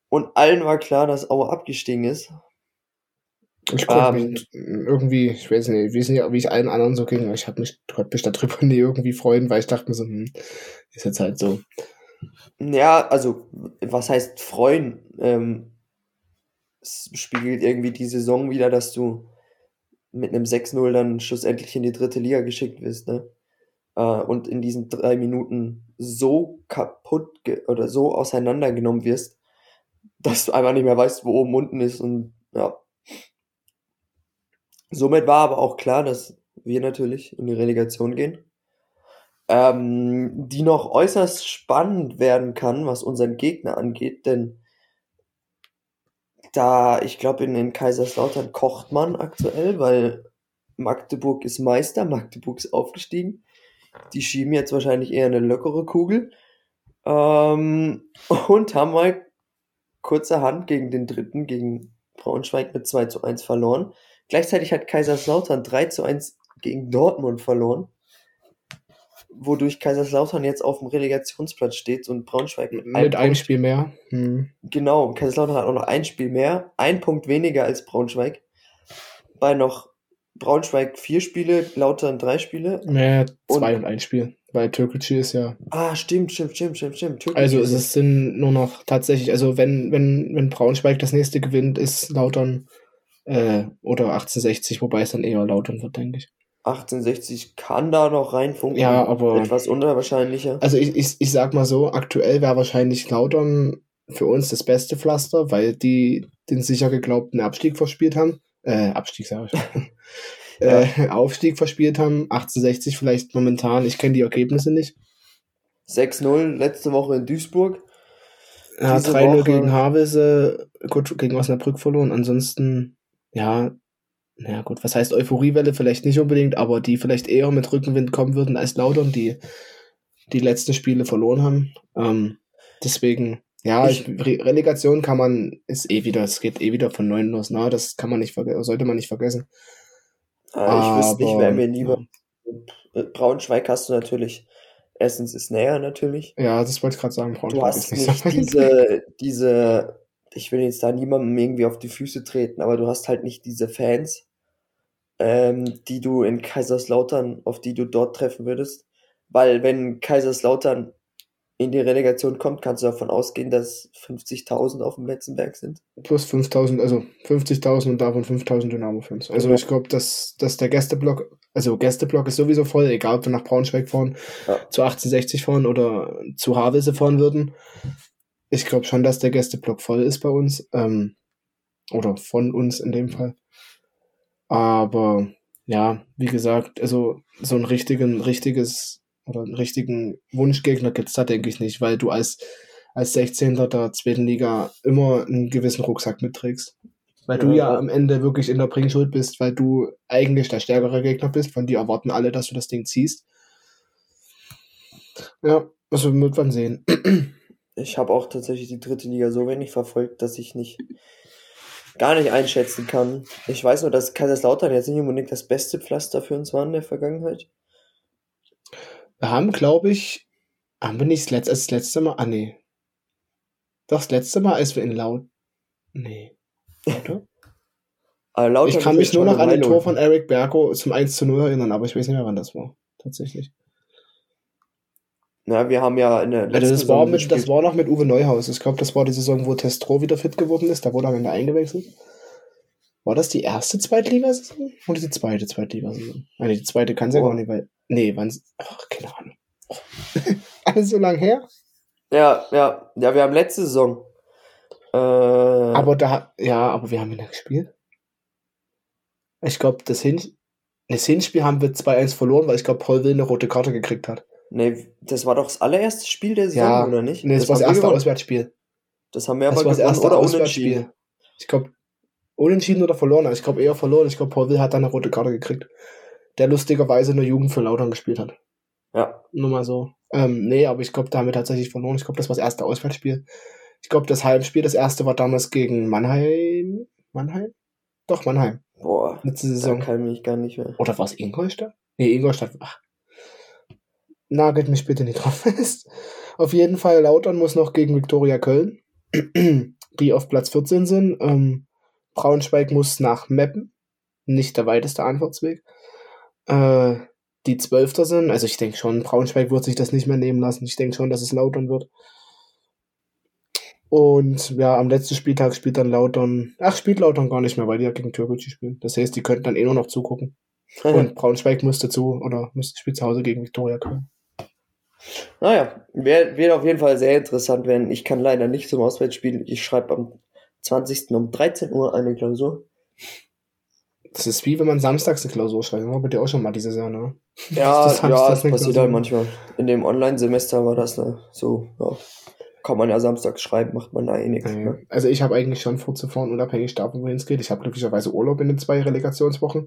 Und allen war klar, dass Aue abgestiegen ist. Ich konnte Ähm, mich irgendwie, ich weiß nicht, wie es nicht, wie es allen anderen so ging, aber ich hab mich, konnte mich darüber nie irgendwie freuen, weil ich dachte mir so, hm, ist jetzt halt so. Ja, also, was heißt freuen? Ähm, spiegelt irgendwie die Saison wieder, dass du mit einem 6-0 dann schlussendlich in die dritte Liga geschickt wirst, ne? Äh, und in diesen drei Minuten so kaputt oder so auseinandergenommen wirst, dass du einfach nicht mehr weißt, wo oben unten ist und ja. Somit war aber auch klar, dass wir natürlich in die Relegation gehen. Ähm, die noch äußerst spannend werden kann, was unseren Gegner angeht, denn da, ich glaube, in, in Kaiserslautern kocht man aktuell, weil Magdeburg ist Meister, Magdeburg ist aufgestiegen. Die schieben jetzt wahrscheinlich eher eine lockere Kugel. Ähm, und haben mal kurzerhand gegen den dritten, gegen Braunschweig mit 2 zu 1 verloren. Gleichzeitig hat Kaiserslautern 3 zu 1 gegen Dortmund verloren. Wodurch Kaiserslautern jetzt auf dem Relegationsplatz steht und Braunschweig mit, Mit einem Punkt- Spiel mehr. Hm. Genau, Kaiserslautern hat auch noch ein Spiel mehr, ein Punkt weniger als Braunschweig. Bei noch Braunschweig vier Spiele, Lautern drei Spiele. Mehr zwei Und- und, ein Spiel. Weil Türkgücü ist ja. Ah, stimmt, stimmt, stimmt, stimmt, stimmt. Türkei Also ist es sind nur noch tatsächlich, also wenn, wenn, wenn Braunschweig das nächste gewinnt, ist Lautern äh, oder 1860, wobei es dann eher Lautern wird, denke ich. 1860 kann da noch reinfunken. Ja, aber- Etwas unwahrscheinlicher. Also ich, ich, ich sag mal so, aktuell wäre wahrscheinlich Lautern für uns das beste Pflaster, weil die den sicher geglaubten Abstieg verspielt haben. Äh, Abstieg sage ich. äh, Aufstieg verspielt haben. 1860 vielleicht momentan. Ich kenne die Ergebnisse nicht. 6-0 letzte Woche in Duisburg. Ja, Diese 3-0 Woche- gegen Havelse, gut, gegen Osnabrück verloren. Ansonsten, ja, na gut, was heißt Euphoriewelle? Vielleicht nicht unbedingt, aber die vielleicht eher mit Rückenwind kommen würden als Lautern, die die letzten Spiele verloren haben. Ähm, deswegen, ja, Ich- Re Relegation kann man, ist eh wieder, es geht eh wieder von neun los, na, das kann man nicht vergessen, sollte man nicht vergessen. Äh, ich wüsste nicht, wer mir lieber. Äh, Braunschweig hast du natürlich. Erstens ist näher natürlich. Ja, das wollte ich gerade sagen, Du Braunschweig hast ist nicht weit. diese, diese, ich will jetzt da niemandem irgendwie auf die Füße treten, aber du hast halt nicht diese Fans, ähm, die du in Kaiserslautern, auf die du dort treffen würdest. Weil wenn Kaiserslautern in die Relegation kommt, kannst du davon ausgehen, dass 50.000 auf dem Betzenberg sind. Plus 5000, also 50.000 und davon 5000 Dynamo-Fans. Also Ja. ich glaube, dass, dass der Gästeblock, also Gästeblock ist sowieso voll, egal ob wir nach Braunschweig fahren, Ja. zu 1860 fahren oder zu Havelse fahren würden. Ich glaube schon, dass der Gästeblock voll ist bei uns. Ähm, oder von uns in dem Fall. Aber ja, wie gesagt, also so ein richtigen, richtiges oder einen richtigen Wunschgegner gibt's da, denke ich nicht, weil du als als 16. der zweiten Liga immer einen gewissen Rucksack mitträgst. Weil du Ja. ja am Ende wirklich in der Bringschuld bist, weil du eigentlich der stärkere Gegner bist. Von dir erwarten alle, dass du das Ding ziehst. Ja, also wird man sehen. Ich habe auch tatsächlich die dritte Liga so wenig verfolgt, dass ich nicht gar nicht einschätzen kann. Ich weiß nur, dass Kaiserslautern jetzt nicht unbedingt das beste Pflaster für uns war in der Vergangenheit. Wir haben, glaube ich, haben wir nicht das letzte, das letzte Mal, ah nee. Doch, das letzte Mal, als wir in Laut, nee. Oder? Lautern Ich kann mich nur noch an ein Tor von Eric Berko zum 1 zu 0 erinnern, aber ich weiß nicht mehr, wann das war. Tatsächlich. Na, wir haben ja in der Also letzten das, war mit, das war noch mit Uwe Neuhaus. Ich glaube, das war die Saison, wo Testro wieder fit geworden ist. Da wurde er am Ende eingewechselt. War das die erste Zweitligasaison? Oder die zweite Zweitligasaison? Ah, nee, die zweite kann es ja Oh. gar nicht, weil. Nee, wann. Ach, keine Ahnung. Alles so lang her. Ja, ja, ja, wir haben letzte Saison. Äh, Aber da, ja, aber wir haben ihn ja gespielt. Ich glaube, das, Hin das Hinspiel haben wir 2-1 verloren, weil ich glaube, Paul Will eine rote Karte gekriegt hat. Nee, das war doch das allererste Spiel der Saison, Ja, oder nicht? Nee, das, war das haben wir erste gewonnen. Auswärtsspiel. Das haben wir Das aber war das erste oder Auswärtsspiel. unentschieden. Ich glaube, unentschieden oder verloren. Ich glaube eher verloren. Ich glaube, Paul Will hat dann eine rote Karte gekriegt. Der lustigerweise in der Jugend für Lautern gespielt hat. Ja, Nur mal so. Ähm, nee, aber ich glaube, da haben wir tatsächlich verloren. Ich glaube, das war das erste Auswärtsspiel. Ich glaube, das Heimspiel, das erste war damals gegen Mannheim. Mannheim? Doch, Mannheim. boah, Letzte da Saison. kann ich mich gar nicht mehr. Oder war es Ingolstadt? Nee, Ingolstadt. Ach. Nagelt mich bitte nicht drauf fest. Auf jeden Fall, Lautern muss noch gegen Viktoria Köln, die auf Platz 14 sind. Ähm, Braunschweig muss nach Meppen. Nicht der weiteste Anfahrtsweg. Äh, die Zwölfter sind. Also ich denke schon, Braunschweig wird sich das nicht mehr nehmen lassen. Ich denke schon, dass es Lautern wird. Und ja, am letzten Spieltag spielt dann Lautern. Ach, spielt Lautern gar nicht mehr, weil die ja gegen Türkgücü spielen. Das heißt, die könnten dann eh nur noch zugucken. Und Braunschweig musste zu, oder musste spielt zu Hause gegen Viktoria Köln. Naja, wird, wird auf jeden Fall sehr interessant werden. Ich kann leider nicht zum Auswärtsspiel. Ich schreibe am 20. um 13 Uhr eine Klausur. Das ist wie wenn man samstags eine Klausur schreibt. War bei dir auch schon mal diese Saison, ne? Ja, Das ja, das passiert Klausur. halt manchmal. In dem Online-Semester war das ne, so, ja. Kann man ja samstags schreiben, macht man da eh nichts. Ja. Ne? Also ich habe eigentlich schon vorzufahren, unabhängig davon, wohin es geht. Ich habe glücklicherweise Urlaub in den zwei Relegationswochen.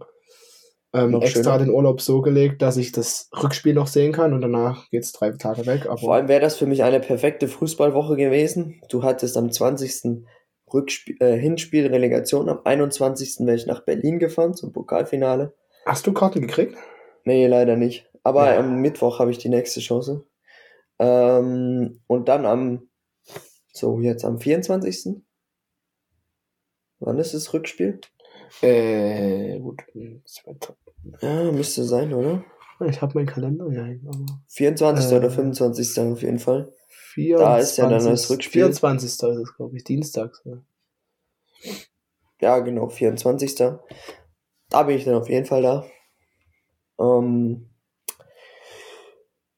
Ähm, Noch extra schöner. den Urlaub so gelegt, dass ich das Rückspiel noch sehen kann und danach geht's drei Tage weg. Vor allem wäre das für mich eine perfekte Fußballwoche gewesen. Du hattest am 20. Rückspiel, äh, Hinspiel Relegation, am 21. wäre ich nach Berlin gefahren zum Pokalfinale. hast du Karten gekriegt? Nee, leider nicht. Aber Ja. am Mittwoch habe ich die nächste Chance. Ähm, und dann am, so jetzt am 24. Wann ist das Rückspiel? Äh, gut. Ja, müsste sein, oder? Ich habe meinen Kalender ja. aber 24. Äh. oder 25. auf jeden Fall. 24, Da ist ja dann das Rückspiel. 24. ist es, glaube ich, Dienstags. Ja. Ja, genau, 24. Da bin ich dann auf jeden Fall da. Ähm,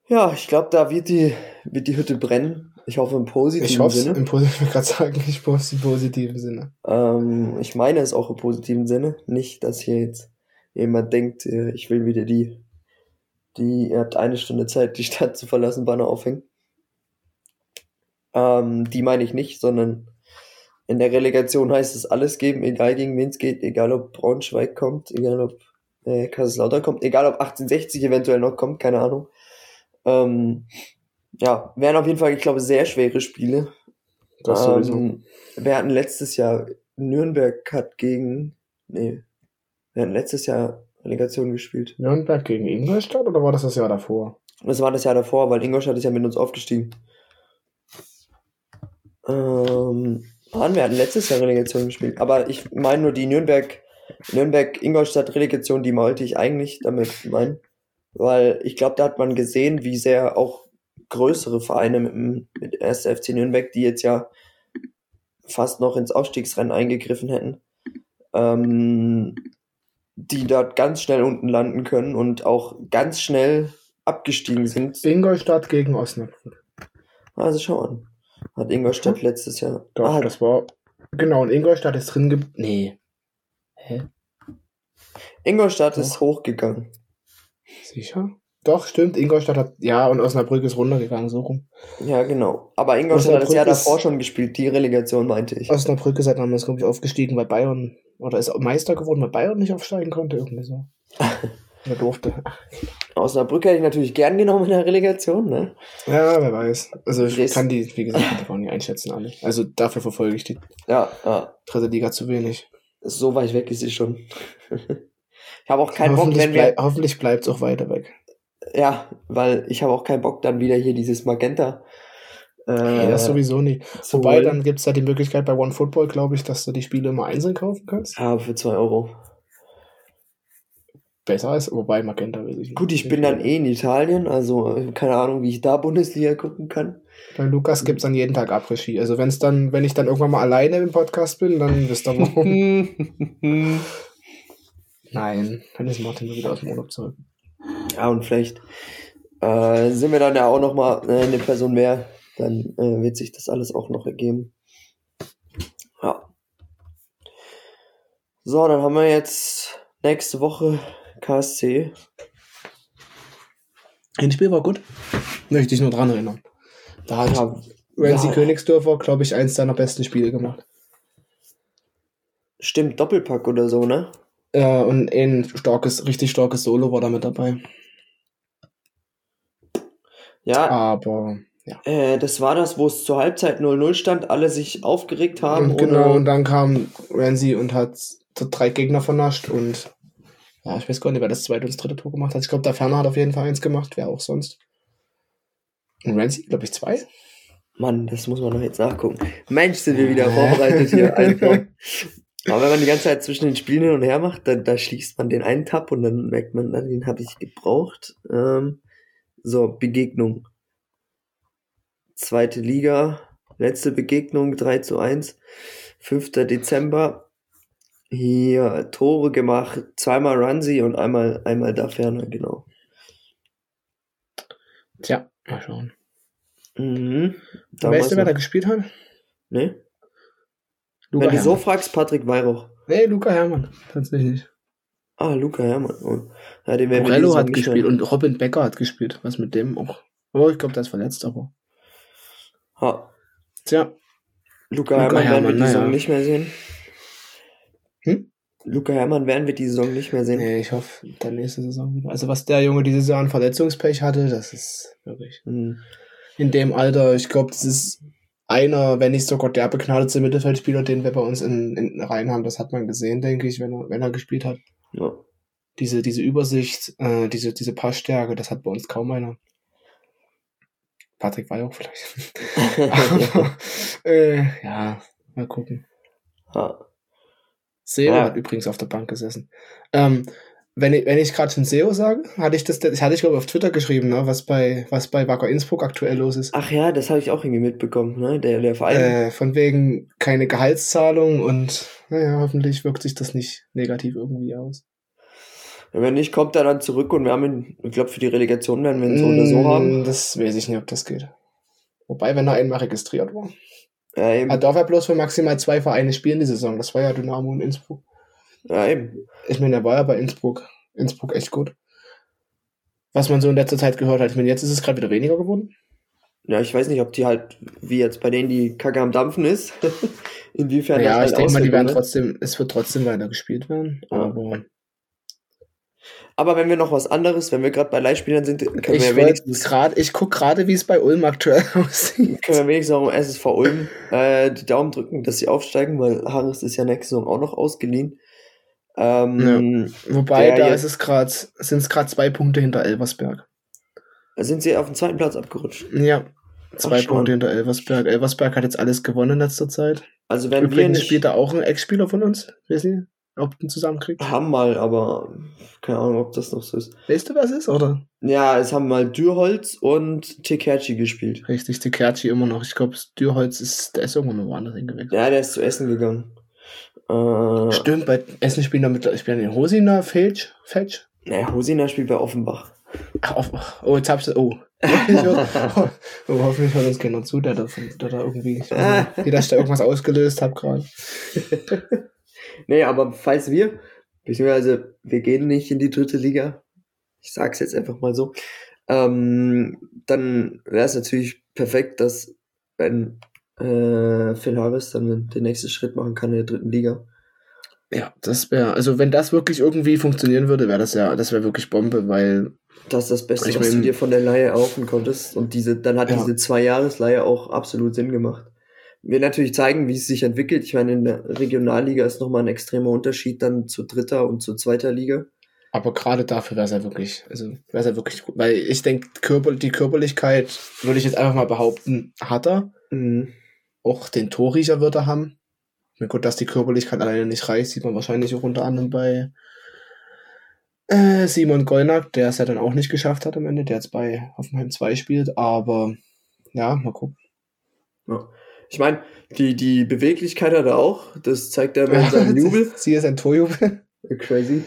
ja, ich glaube, da wird die, wird die Hütte brennen. Ich hoffe im positiven Ich hoffe Sinne. im Posi- ich gerade sagen, ich hoffe es im positiven Sinne. Ähm, ich meine es auch im positiven Sinne. Nicht, dass hier jetzt jemand denkt, äh, ich will wieder die, die, ihr habt eine Stunde Zeit, die Stadt zu verlassen, Banner aufhängen. Ähm, die meine ich nicht, sondern in der Relegation heißt es alles geben, egal gegen wen es geht, egal ob Braunschweig kommt, egal ob äh, Kaiserslautern kommt, egal ob 1860 eventuell noch kommt, keine Ahnung. Ähm, ja, wären auf jeden Fall, ich glaube, sehr schwere Spiele. Das sowieso. Ähm, wir hatten letztes Jahr Nürnberg hat gegen, nee, wir hatten letztes Jahr Relegation gespielt. Nürnberg gegen Ingolstadt oder war das das Jahr davor? Das war das Jahr davor, weil Ingolstadt ist ja mit uns aufgestiegen. Ähm, Mann, wir hatten letztes Jahr Relegation gespielt. Aber ich meine nur die Nürnberg, Nürnberg-Ingolstadt-Relegation, die wollte ich eigentlich damit meinen. Weil ich glaube, da hat man gesehen, wie sehr auch größere Vereine mit, dem- mit 1. FC Nürnberg, die jetzt ja fast noch ins Aufstiegsrennen eingegriffen hätten, ähm, die dort ganz schnell unten landen können und auch ganz schnell abgestiegen sind. Ingolstadt gegen Osnabrück. Also schau an. Hat Ingolstadt letztes Jahr. Doch, ah, das war. Genau, und Ingolstadt ist drin ge. Nee. Hä? Ingolstadt Doch. ist hochgegangen. Sicher? Doch, stimmt. Ingolstadt hat, ja, und Osnabrück ist runtergegangen, so rum. Ja, genau. Aber Ingolstadt hat das Jahr Osnabrück davor schon gespielt, die Relegation meinte ich. Osnabrück ist halt damals, glaube ich, aufgestiegen, weil Bayern, oder ist Meister geworden, weil Bayern nicht aufsteigen konnte, irgendwie so. Oder durfte. Osnabrück hätte ich natürlich gern genommen in der Relegation, ne? Ja, wer weiß. Also ich Dres- kann die, wie gesagt, die gar nicht einschätzen alle. Also dafür verfolge ich die Ja, ja. dritte Liga zu wenig. So weit weg ist sie schon. ich habe auch keinen Bock, wenn wir. hoffentlich bleibt es auch weiter weg. Ja, weil ich habe auch keinen Bock, dann wieder hier dieses Magenta. Äh, Ja, das sowieso zu Wobei, dann gibt es da die Möglichkeit bei OneFootball, glaube ich, dass du die Spiele immer einzeln kaufen kannst. Ja, für 2 Euro. Besser ist, wobei Magenta will ich nicht. Gut, ich bin dann eh in Italien, also äh, keine Ahnung, wie ich da Bundesliga gucken kann. Bei Lukas gibt es dann jeden Tag Après-Ski. Also wenn's dann, wenn ich dann irgendwann mal alleine im Podcast bin, dann wisst ihr warum. Nein, dann ist Martin wieder aus dem Urlaub zurück. Ja, und vielleicht äh, sind wir dann ja auch noch mal äh, eine Person mehr. Dann äh, wird sich das alles auch noch ergeben. Ja. So, dann haben wir jetzt nächste Woche KSC. Ein Spiel war gut. Möchte ich nur dran erinnern. Da hat Ja, Renzi ja. Königsdörfer, glaube ich, eins seiner besten Spiele gemacht. stimmt, Doppelpack oder so, ne? Äh, und ein starkes, richtig starkes Solo war da mit dabei. Ja, Aber, ja. äh, das war das, wo es zur Halbzeit 0-0 stand, alle sich aufgeregt haben. Und genau, und dann kam Renzi und hat so drei Gegner vernascht und ja, ich weiß gar nicht, wer das zweite und das dritte Tor gemacht hat. Ich glaube, der Ferner hat auf jeden Fall eins gemacht, wer auch sonst. Und Renzi, glaube ich, zwei. Mann, das muss man doch jetzt nachgucken. Mensch, sind wir wieder vorbereitet hier. Einfach. Aber wenn man die ganze Zeit zwischen den Spielen hin und her macht, dann da schließt man den einen Tab und dann merkt man, den habe ich gebraucht. Ähm, so, Begegnung. Zweite Liga, letzte Begegnung 3 zu 1. 5. Dezember. Hier Tore gemacht, zweimal Runsi und einmal, einmal da Ferner, genau. Tja, mal schauen. Mhm. weißt du, wer da gespielt hat? ne? Luca Wenn du so fragst, Patrick Weihrauch. Nee, Luca Herrmann. Tatsächlich. Ah, Luca Herrmann. Ja, den Morello hat gespielt und Robin Becker hat gespielt. Was mit dem auch? Oh, ich glaube, der ist verletzt, aber. Ha. Tja, Luca, Luca Herrmann werden wir die Saison naja. nicht mehr sehen. Hm? Luca Herrmann werden wir die Saison nicht mehr sehen. nee, ich hoffe, dann nächste Saison wieder. Also, was der Junge dieses Jahr an Verletzungspech hatte, das ist wirklich. Hm. In dem Alter, ich glaube, das ist einer, wenn nicht sogar der begnadete Mittelfeldspieler, den wir bei uns in, in Reihen haben. Das hat man gesehen, denke ich, wenn er, wenn er gespielt hat. Ja. Diese, diese Übersicht, äh, diese, diese Passstärke, das hat bei uns kaum einer. Patrick Weihrauch vielleicht. Aber, äh, ja, mal gucken. ha. Seo Ja. hat übrigens auf der Bank gesessen. Ähm, wenn ich, wenn ich gerade schon Seo sage, hatte ich das, das hatte ich glaube auf Twitter geschrieben, ne, was bei, was bei Wacker Innsbruck aktuell los ist. Ach ja, das habe ich auch irgendwie mitbekommen, ne? Der, der Verein. Äh, von wegen keine Gehaltszahlung und naja, hoffentlich wirkt sich das nicht negativ irgendwie aus. Wenn nicht, kommt er dann zurück und wir haben ihn, ich glaube, für die Relegation werden wir ihn so oder so Mm, haben. Das weiß ich nicht, ob das geht. Wobei, wenn er einmal registriert war. Ja, eben. Er darf ja bloß für maximal zwei Vereine spielen die Saison. Das war ja Dynamo und Innsbruck. Ja, eben. Ich meine, er war ja bei Innsbruck. Innsbruck echt gut. Was man so in letzter Zeit gehört hat. Ich meine, jetzt ist es gerade wieder weniger geworden. Ja, ich weiß nicht, ob die halt, wie jetzt bei denen die Kacke am Dampfen ist, inwiefern ja, das ich halt denke mal, die werden trotzdem, es wird trotzdem weiter gespielt werden. Ja. Aber Aber wenn wir noch was anderes, wenn wir gerade bei Leihspielern sind, können wir ich, ja wollt wenigstens grad, ich gucke gerade, wie es bei Ulm aktuell aussieht. können wir wenigstens auch im SSV Ulm äh, die Daumen drücken, dass sie aufsteigen, weil Harris ist ja nächste Saison auch noch ausgeliehen. Ähm, Wobei, Der da ist es gerade, sind es gerade zwei Punkte hinter Elversberg. Sind sie auf den zweiten Platz abgerutscht. Ja, zwei Ach. Punkte hinter Elversberg. Elversberg hat jetzt alles gewonnen in letzter Zeit. Also wenn wir Übrigens nicht spielt da auch ein Ex-Spieler von uns. Weiß nicht, ob du ihn zusammenkriegt. haben mal, aber keine Ahnung, ob das noch so ist. Weißt du, es ist, oder? Ja, es haben mal Dürholz und Tekerci gespielt. Richtig, die Kerchi immer noch. Ich glaube, Dürholz ist, der ist irgendwann woanders hingewechselt. Ja, der ist zu Essen gegangen. Äh, Stimmt, bei Essen spielen da mit, ich bin in Hosina, Felsch, Fetch. naja, Hosina spielt bei Offenbach. Ach, oh, jetzt hab's, oh. Hoffentlich hört, oh, hoffentlich hört uns keiner zu, der da, der da irgendwie, ich nicht, wie, dass ich da irgendwas ausgelöst hab gerade. nee, aber falls wir, beziehungsweise wir gehen nicht in die dritte Liga, Ich sag's jetzt einfach mal so. Ähm, dann wäre es natürlich perfekt, dass wenn äh, Phil Harvest dann den nächsten Schritt machen kann in der dritten Liga. Ja, das wäre, also wenn das wirklich irgendwie funktionieren würde, wäre das ja, das wäre wirklich Bombe, weil. Das ist das Beste, Ich was du mein- dir von der Leihe erhoffen konntest. Und diese, dann hat Ja. diese Zwei-Jahres-Leihe auch absolut Sinn gemacht. Wir natürlich zeigen, wie es sich entwickelt. Ich meine, in der Regionalliga ist nochmal ein extremer Unterschied dann zu dritter und zu zweiter Liga. Aber gerade dafür wäre es ja wirklich, also wäre es ja wirklich gut. Weil ich denke, Körper, die Körperlichkeit, würde ich jetzt einfach mal behaupten, hat er. Mhm. Auch den Torriecher wird er haben. Na gut, dass die Körperlichkeit alleine nicht reicht, sieht man wahrscheinlich auch unter anderem bei äh, Simon Gollnack, der es ja dann auch nicht geschafft hat am Ende, der jetzt bei Hoffenheim 2 spielt. Aber ja, mal gucken. Ja. Ich meine, die, die Beweglichkeit hat er auch. Das zeigt er mit seinem Jubel. Siehe sein Torjubel. Crazy.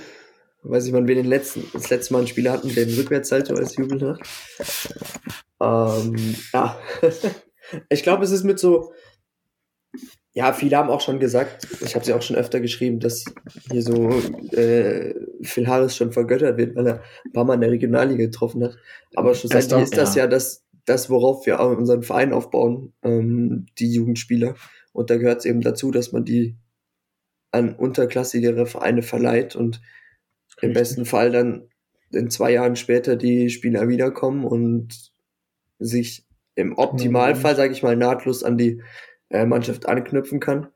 Weiß ich mal, wir den letzten, das letzte Mal einen Spieler hatten, der den Rückwärtssalto als Jubel hat. Ähm, ja. ich glaube, es ist mit so, ja, viele haben auch schon gesagt, ich habe sie auch schon öfter geschrieben, dass hier so äh, Phil Harris schon vergöttert wird, weil er ein paar Mal in der Regionalliga getroffen hat. Aber schlussendlich ist das ja. ja das, das, worauf wir auch unseren Verein aufbauen, ähm, die Jugendspieler. Und da gehört es eben dazu, dass man die an unterklassigere Vereine verleiht und im Richtig. besten Fall dann in zwei Jahren später die Spieler wiederkommen und sich im Optimalfall, sage ich mal, nahtlos an die äh, Mannschaft anknüpfen kann.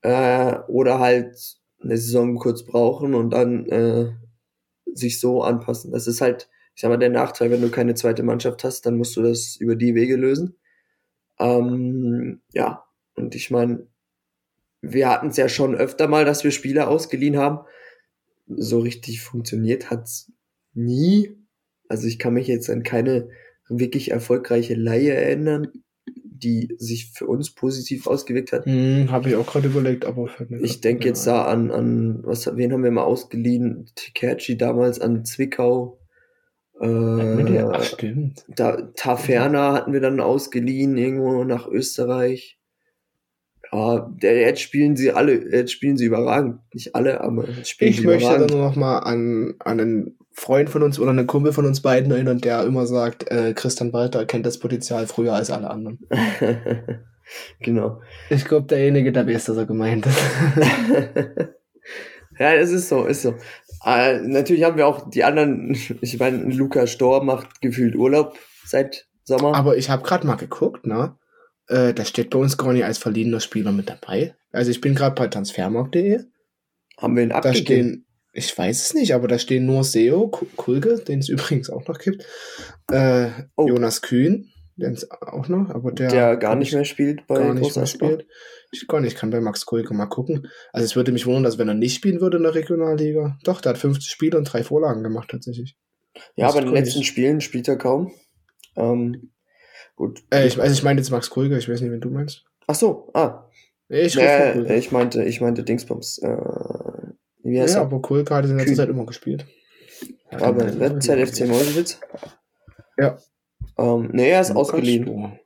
Äh, oder halt eine Saison kurz brauchen und dann äh, sich so anpassen. Das ist halt, ich sag mal, der Nachteil, wenn du keine zweite Mannschaft hast, dann musst du das über die Wege lösen. Ähm, ja, und ich meine, wir hatten es ja schon öfter mal, dass wir Spieler ausgeliehen haben. So richtig funktioniert hat's nie. Also ich kann mich jetzt an keine wirklich erfolgreiche Leihe erinnern, die sich für uns positiv ausgewirkt hat. Hm, Habe ich auch gerade überlegt, aber Ich denke jetzt da an, an, was, wen haben wir mal ausgeliehen? Tikachi damals an Zwickau. Der- Ach, Äh, stimmt. da, Taferna hatten wir dann ausgeliehen, irgendwo nach Österreich. Ja, der, jetzt spielen sie alle, jetzt spielen sie überragend. Nicht alle, aber jetzt spielen Ich sie möchte dann überragend. nur noch mal an, an einen Freund von uns oder einen Kumpel von uns beiden erinnern, der immer sagt, äh, Christian Walter erkennt das Potenzial früher als alle anderen. genau. Ich glaube, derjenige, der weiß, dass er gemeint ist. ja, es ist so, ist so. Äh, natürlich haben wir auch die anderen, ich meine, Luca Storr macht gefühlt Urlaub seit Sommer. Aber ich habe gerade mal geguckt, ne? Äh, da steht bei uns gar nicht als verliehener Spieler mit dabei. Also ich bin gerade bei transfermarkt.de. haben wir ihn Da abgegeben. stehen, ich weiß es nicht, aber da stehen nur Seo, Ku- Kulge, den es übrigens auch noch gibt, äh, Oh. Jonas Kühn, es auch noch, aber der, der gar nicht mehr spielt bei gar nicht mehr spielt. Ich gar nicht, ich kann bei Max Kulge mal gucken. Also es würde mich wundern, dass wenn er nicht spielen würde in der Regionalliga. Doch, der hat 50 Spiele und drei Vorlagen gemacht tatsächlich. Ja, Das aber in den letzten. Spielen spielt er kaum. Ähm, gut. Äh, ich, also ich meine jetzt Max Kulge, ich weiß nicht, wen du meinst. Ach so, ah. Ich Äh, ich meinte, ich meinte Dingsbums. Äh, wie ja, heißt er? aber Kulge hat in letzter. Zeit immer gespielt. Ja, Aber den- letzte Zeit FC Meuselwitz. Ja. Ähm, nee, er ist Lukas ausgeliehen. Dor.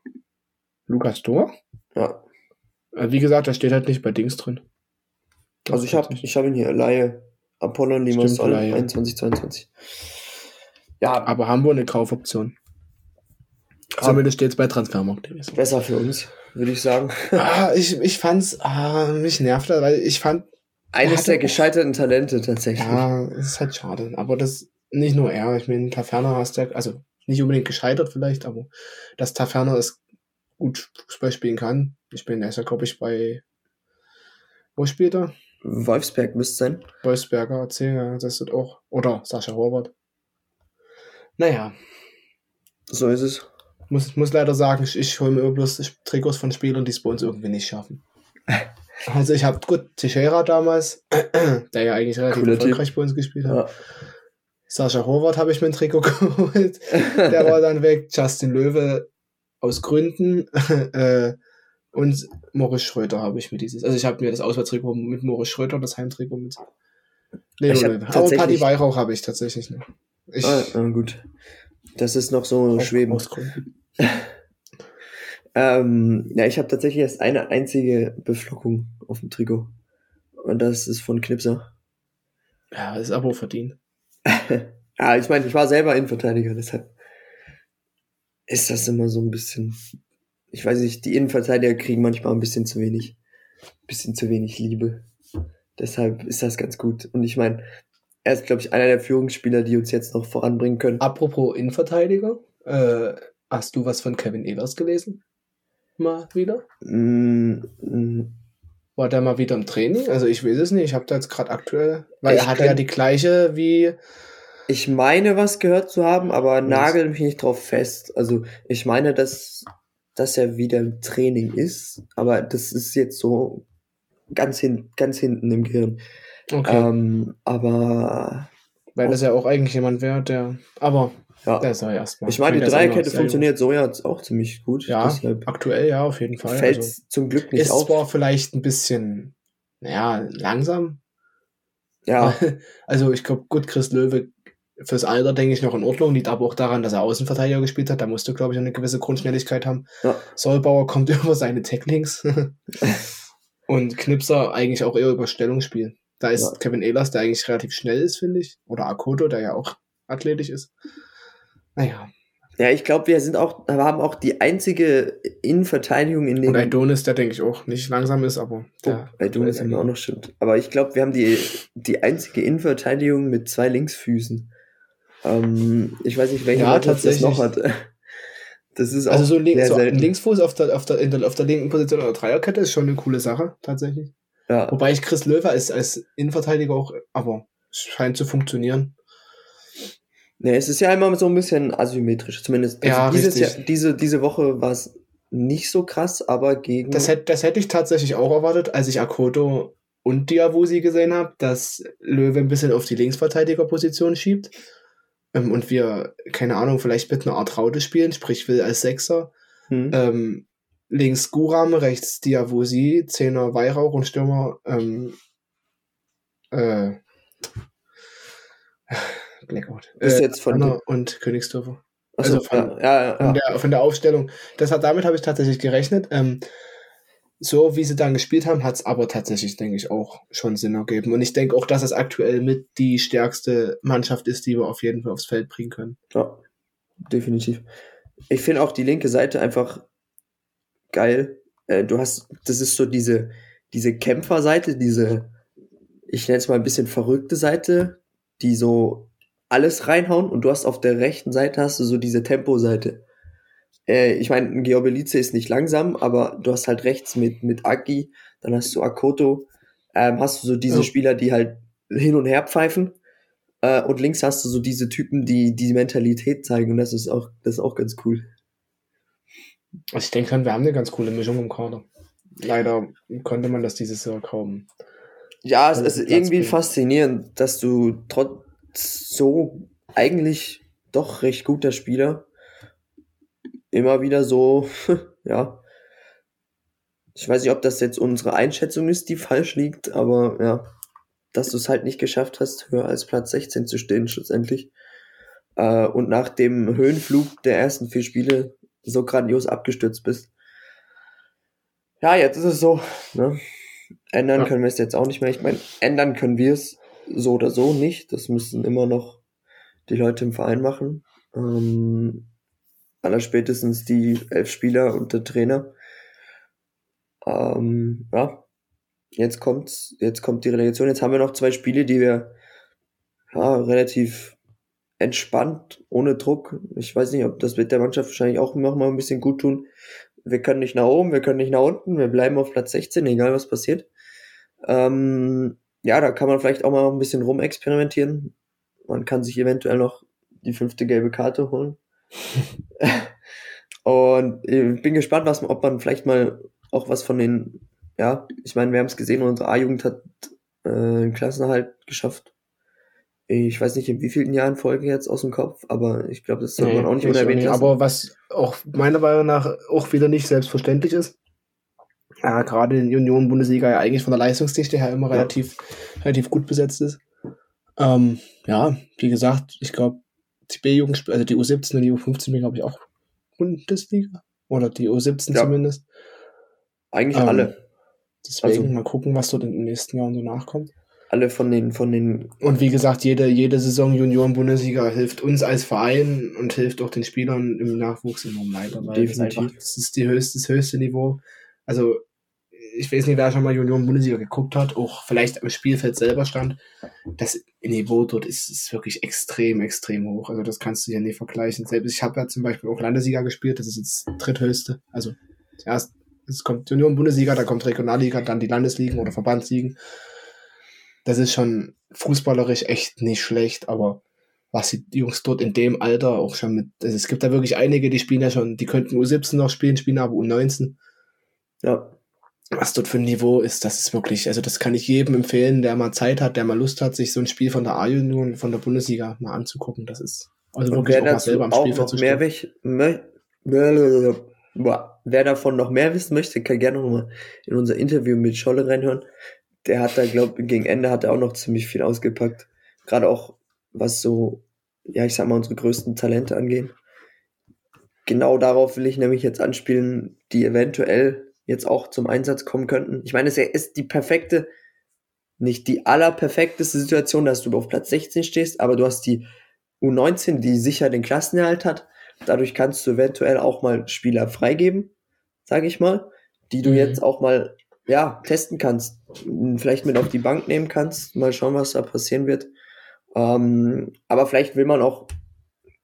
Lukas Dor? Ja. Äh, Wie gesagt, da steht halt nicht bei Dings drin. Also ich habe ich hab ihn hier, Laie. Apollon Limassol, Laie. 21, 22. Ja, Aber haben wir eine Kaufoption. Ah. Zumindest steht es bei Transfermarkt. besser für uns, würde ich sagen. ah, ich, ich fand's, ah, mich nervt das, weil ich fand, Eines der er gescheiterten Talente tatsächlich. ja, ist halt schade. Aber das, nicht nur er, ich meine, Taferner hast ja, also nicht unbedingt gescheitert vielleicht, aber dass Taferner es gut Fußball spielen kann. Ich bin, er ist ja, glaube ich, bei, wo spielt er? Wolfsberg müsste sein. Wolfsberger AC, ja, das ist auch, oder Sascha Horvath. Naja, So ist es. muss, muss leider sagen, ich, ich hole mir immer bloß Trikots von Spielern, die es bei uns irgendwie nicht schaffen. Also ich habe gut Teixeira damals, der ja eigentlich relativ Cooler Typ. erfolgreich bei uns gespielt hat. Ja. Sascha Horvath habe ich mir ein Trikot geholt. Der war dann weg. Justin Löwe aus Gründen. äh, und Moritz Schröter habe ich mir dieses. Also ich habe mir das Auswärtstrikot mit Moritz Schröter, das Heimtrikot mit Leo Ich Löwe. Aber Paddy Weihrauch habe ich tatsächlich noch. Ich, ah, gut. Das ist noch so auch schweben. aus Gründen. Ähm, ja, ich habe tatsächlich erst eine einzige Beflockung auf dem Trikot. Und das ist von Knipser. Ja, ist aber verdient. Ja, ich meine, ich war selber Innenverteidiger, deshalb ist das immer so ein bisschen. Ich weiß nicht, die Innenverteidiger kriegen manchmal ein bisschen zu wenig, ein bisschen zu wenig Liebe. Deshalb ist das ganz gut. Und ich meine, er ist, glaube ich, einer der Führungsspieler, die uns jetzt noch voranbringen können. Apropos Innenverteidiger, äh, hast du was von Kevin Ehlers gelesen? Mal wieder? Mm, mm, War der mal wieder im Training? Also ich weiß es nicht. Ich habe da jetzt gerade aktuell, weil Ich er hatte ja die gleiche wie Ich meine, was gehört zu haben, aber nagel mich nicht drauf fest. Also ich meine, dass, dass er wieder im Training ist, aber das ist jetzt so ganz, hin, ganz hinten im Gehirn. Okay, Ähm, aber weil das ja auch eigentlich jemand wäre, der. Aber ja, der soll erstmal. ich meine, die ist Dreierkette funktioniert so jetzt auch ziemlich gut. Ja, Deshalb aktuell ja, auf jeden Fall. fällt Also, zum Glück nicht ist auf. zwar vielleicht ein bisschen, naja, langsam. Ja, Also ich glaube, gut, Chris Löwe fürs Alter denke ich noch in Ordnung. Liegt aber auch daran, dass er Außenverteidiger gespielt hat. Da musst du, glaube ich, eine gewisse Grundschnelligkeit haben. Ja. Solbauer kommt über seine Tacklings. Und Knipser eigentlich auch eher über Stellungsspiel. Da ist Ja. Kevin Ehlers, der eigentlich relativ schnell ist, finde ich. Oder Akoto, der ja auch athletisch ist. Naja. ja, ich glaube, wir sind auch, wir haben auch die einzige Innenverteidigung in dem. Und Aidonis, der denke ich auch nicht langsam ist, aber der. Bei Dunes haben wir auch noch stimmt. Aber ich glaube, wir haben die, die einzige Innenverteidigung mit zwei Linksfüßen. Ähm, ich weiß nicht, welche Ja, Mannschaft das noch hat. Das ist auch Also so, link, sehr so ein. Linksfuß auf der, auf, der, in der, auf der linken Position oder Dreierkette ist schon eine coole Sache, tatsächlich. Ja, Wobei ich Chris Löwe als, als Innenverteidiger auch, aber es scheint zu funktionieren. Nee, es ist ja immer so ein bisschen asymmetrisch. Zumindest also Ja, dieses richtig. Jahr, diese, diese Woche war es nicht so krass, aber gegen. Das hätte, das hätte ich tatsächlich auch erwartet, als ich Akoto und Diawusi gesehen habe, dass Löwe ein bisschen auf die Linksverteidigerposition schiebt. Ähm, und wir, keine Ahnung, vielleicht mit einer Art Raute spielen, sprich will als Sechser. hm. Ähm, links Guram, rechts Diawusi, Zehner Weihrauch und Stürmer ähm, äh, Blackout. Ist Äh, jetzt von Werner und Königsdörfer. Achso, also von- ja, ja, Von, der, von der Aufstellung. Das hat, damit habe ich tatsächlich gerechnet. Ähm, so wie sie dann gespielt haben, hat es aber tatsächlich, denke ich, auch schon Sinn ergeben. Und ich denke auch, dass es aktuell mit die stärkste Mannschaft ist, die wir auf jeden Fall aufs Feld bringen können. Ja, definitiv. Ich finde auch die linke Seite einfach geil. Äh, du hast, das ist so diese, diese Kämpferseite, diese, ich nenne es mal ein bisschen verrückte Seite, die so alles reinhauen und du hast auf der rechten Seite hast du so diese Tempo-Seite. Äh, ich meine, ein Geobelize ist nicht langsam, aber du hast halt rechts mit, mit Aki, dann hast du Akoto, ähm, hast du so diese Ja. Spieler, die halt hin und her pfeifen. Äh, und links hast du so diese Typen, die die Mentalität zeigen und das ist auch, das ist auch ganz cool. Also ich denke, wir haben eine ganz coole Mischung im Kader. Leider konnte man das dieses Jahr kaum. Ja, es, ist irgendwie bringen. faszinierend, dass du trotz so eigentlich doch recht guter Spieler immer wieder so, ja. Ich weiß nicht, ob das jetzt unsere Einschätzung ist, die falsch liegt, aber ja, dass du es halt nicht geschafft hast, höher als Platz 16 zu stehen, schlussendlich. Äh, und nach dem Höhenflug der ersten vier Spiele so grandios abgestürzt bist. Ja, jetzt ist es so. Ne? Ändern Ja. können wir es jetzt auch nicht mehr. Ich meine, ändern können wir es so oder so nicht. Das müssen immer noch die Leute im Verein machen. Ähm, allerspätestens die elf Spieler und der Trainer. Ähm, ja, jetzt kommt's, jetzt kommt die Relegation. Jetzt haben wir noch zwei Spiele, die wir ja, relativ entspannt, ohne Druck. Ich weiß nicht, ob das wird der Mannschaft wahrscheinlich auch noch mal ein bisschen gut tun. Wir können nicht nach oben, wir können nicht nach unten, wir bleiben auf Platz 16, egal was passiert. Ähm, ja, da kann man vielleicht auch mal ein bisschen rumexperimentieren. Man kann sich eventuell noch die fünfte gelbe Karte holen. Und ich bin gespannt, was, ob man vielleicht mal auch was von den, ja, ich meine, wir haben es gesehen, unsere A-Jugend hat äh, einen Klassenerhalt geschafft. Ich weiß nicht, in wievielten Jahren Folge jetzt aus dem Kopf, aber ich glaube, das soll man auch nicht ich unerwähnt lassen. Aber was auch meiner Meinung nach auch wieder nicht selbstverständlich ist, ja, gerade in Union-Bundesliga ja eigentlich von der Leistungsdichte her immer Ja. relativ, relativ gut besetzt ist. Ähm, ja, wie gesagt, ich glaube, die B-Jugend, also die U17 und die U15 sind, glaube ich, auch Bundesliga. Oder die U17 Ja. zumindest. Eigentlich ähm, alle. Deswegen Also- mal gucken, was dort in den nächsten Jahren so nachkommt. alle von den, von den. Und wie gesagt, jede, jede Saison Junioren-Bundesliga hilft uns als Verein und hilft auch den Spielern im Nachwuchs enorm weiter, weil das, Definitiv. einfach, das ist die höchste, das höchste Niveau. Also, ich weiß nicht, wer schon mal Junioren-Bundesliga geguckt hat, auch vielleicht am Spielfeld selber stand. Das Niveau dort ist, ist wirklich extrem, extrem hoch. Also, das kannst du ja nicht vergleichen. Selbst ich habe ja zum Beispiel auch Landesliga gespielt, das ist jetzt dritthöchste. Also, zuerst es kommt Junioren-Bundesliga, dann kommt Regionalliga, dann die Landesligen oder Verbandsligen. Das ist schon fußballerisch echt nicht schlecht, aber was die Jungs dort in dem Alter auch schon mit, also es gibt da wirklich einige, die spielen ja schon, die könnten U17 noch spielen, spielen aber U19. Ja, Was dort für ein Niveau ist, das ist wirklich, also das kann ich jedem empfehlen, der mal Zeit hat, der mal Lust hat, sich so ein Spiel von der A-Union, von der Bundesliga mal anzugucken. Das ist also und wirklich wer auch mal selber am Spielfeld zu mehr mö, boah, wer davon noch mehr wissen möchte, kann gerne noch mal in unser Interview mit Scholle reinhören. Der hat da, glaube gegen Ende hat er auch noch ziemlich viel ausgepackt. Gerade auch, was so, ja, ich sag mal, unsere größten Talente angehen. Genau darauf will ich nämlich jetzt anspielen, die eventuell jetzt auch zum Einsatz kommen könnten. Ich meine, es ist die perfekte, nicht die allerperfekteste Situation, dass du auf Platz 16 stehst, aber du hast die U19, die sicher den Klassenerhalt hat. Dadurch kannst du eventuell auch mal Spieler freigeben, sage ich mal, die du Mhm. jetzt auch mal ja testen kannst, vielleicht mit auf die Bank nehmen kannst, mal schauen, was da passieren wird. Ähm, aber vielleicht will man auch,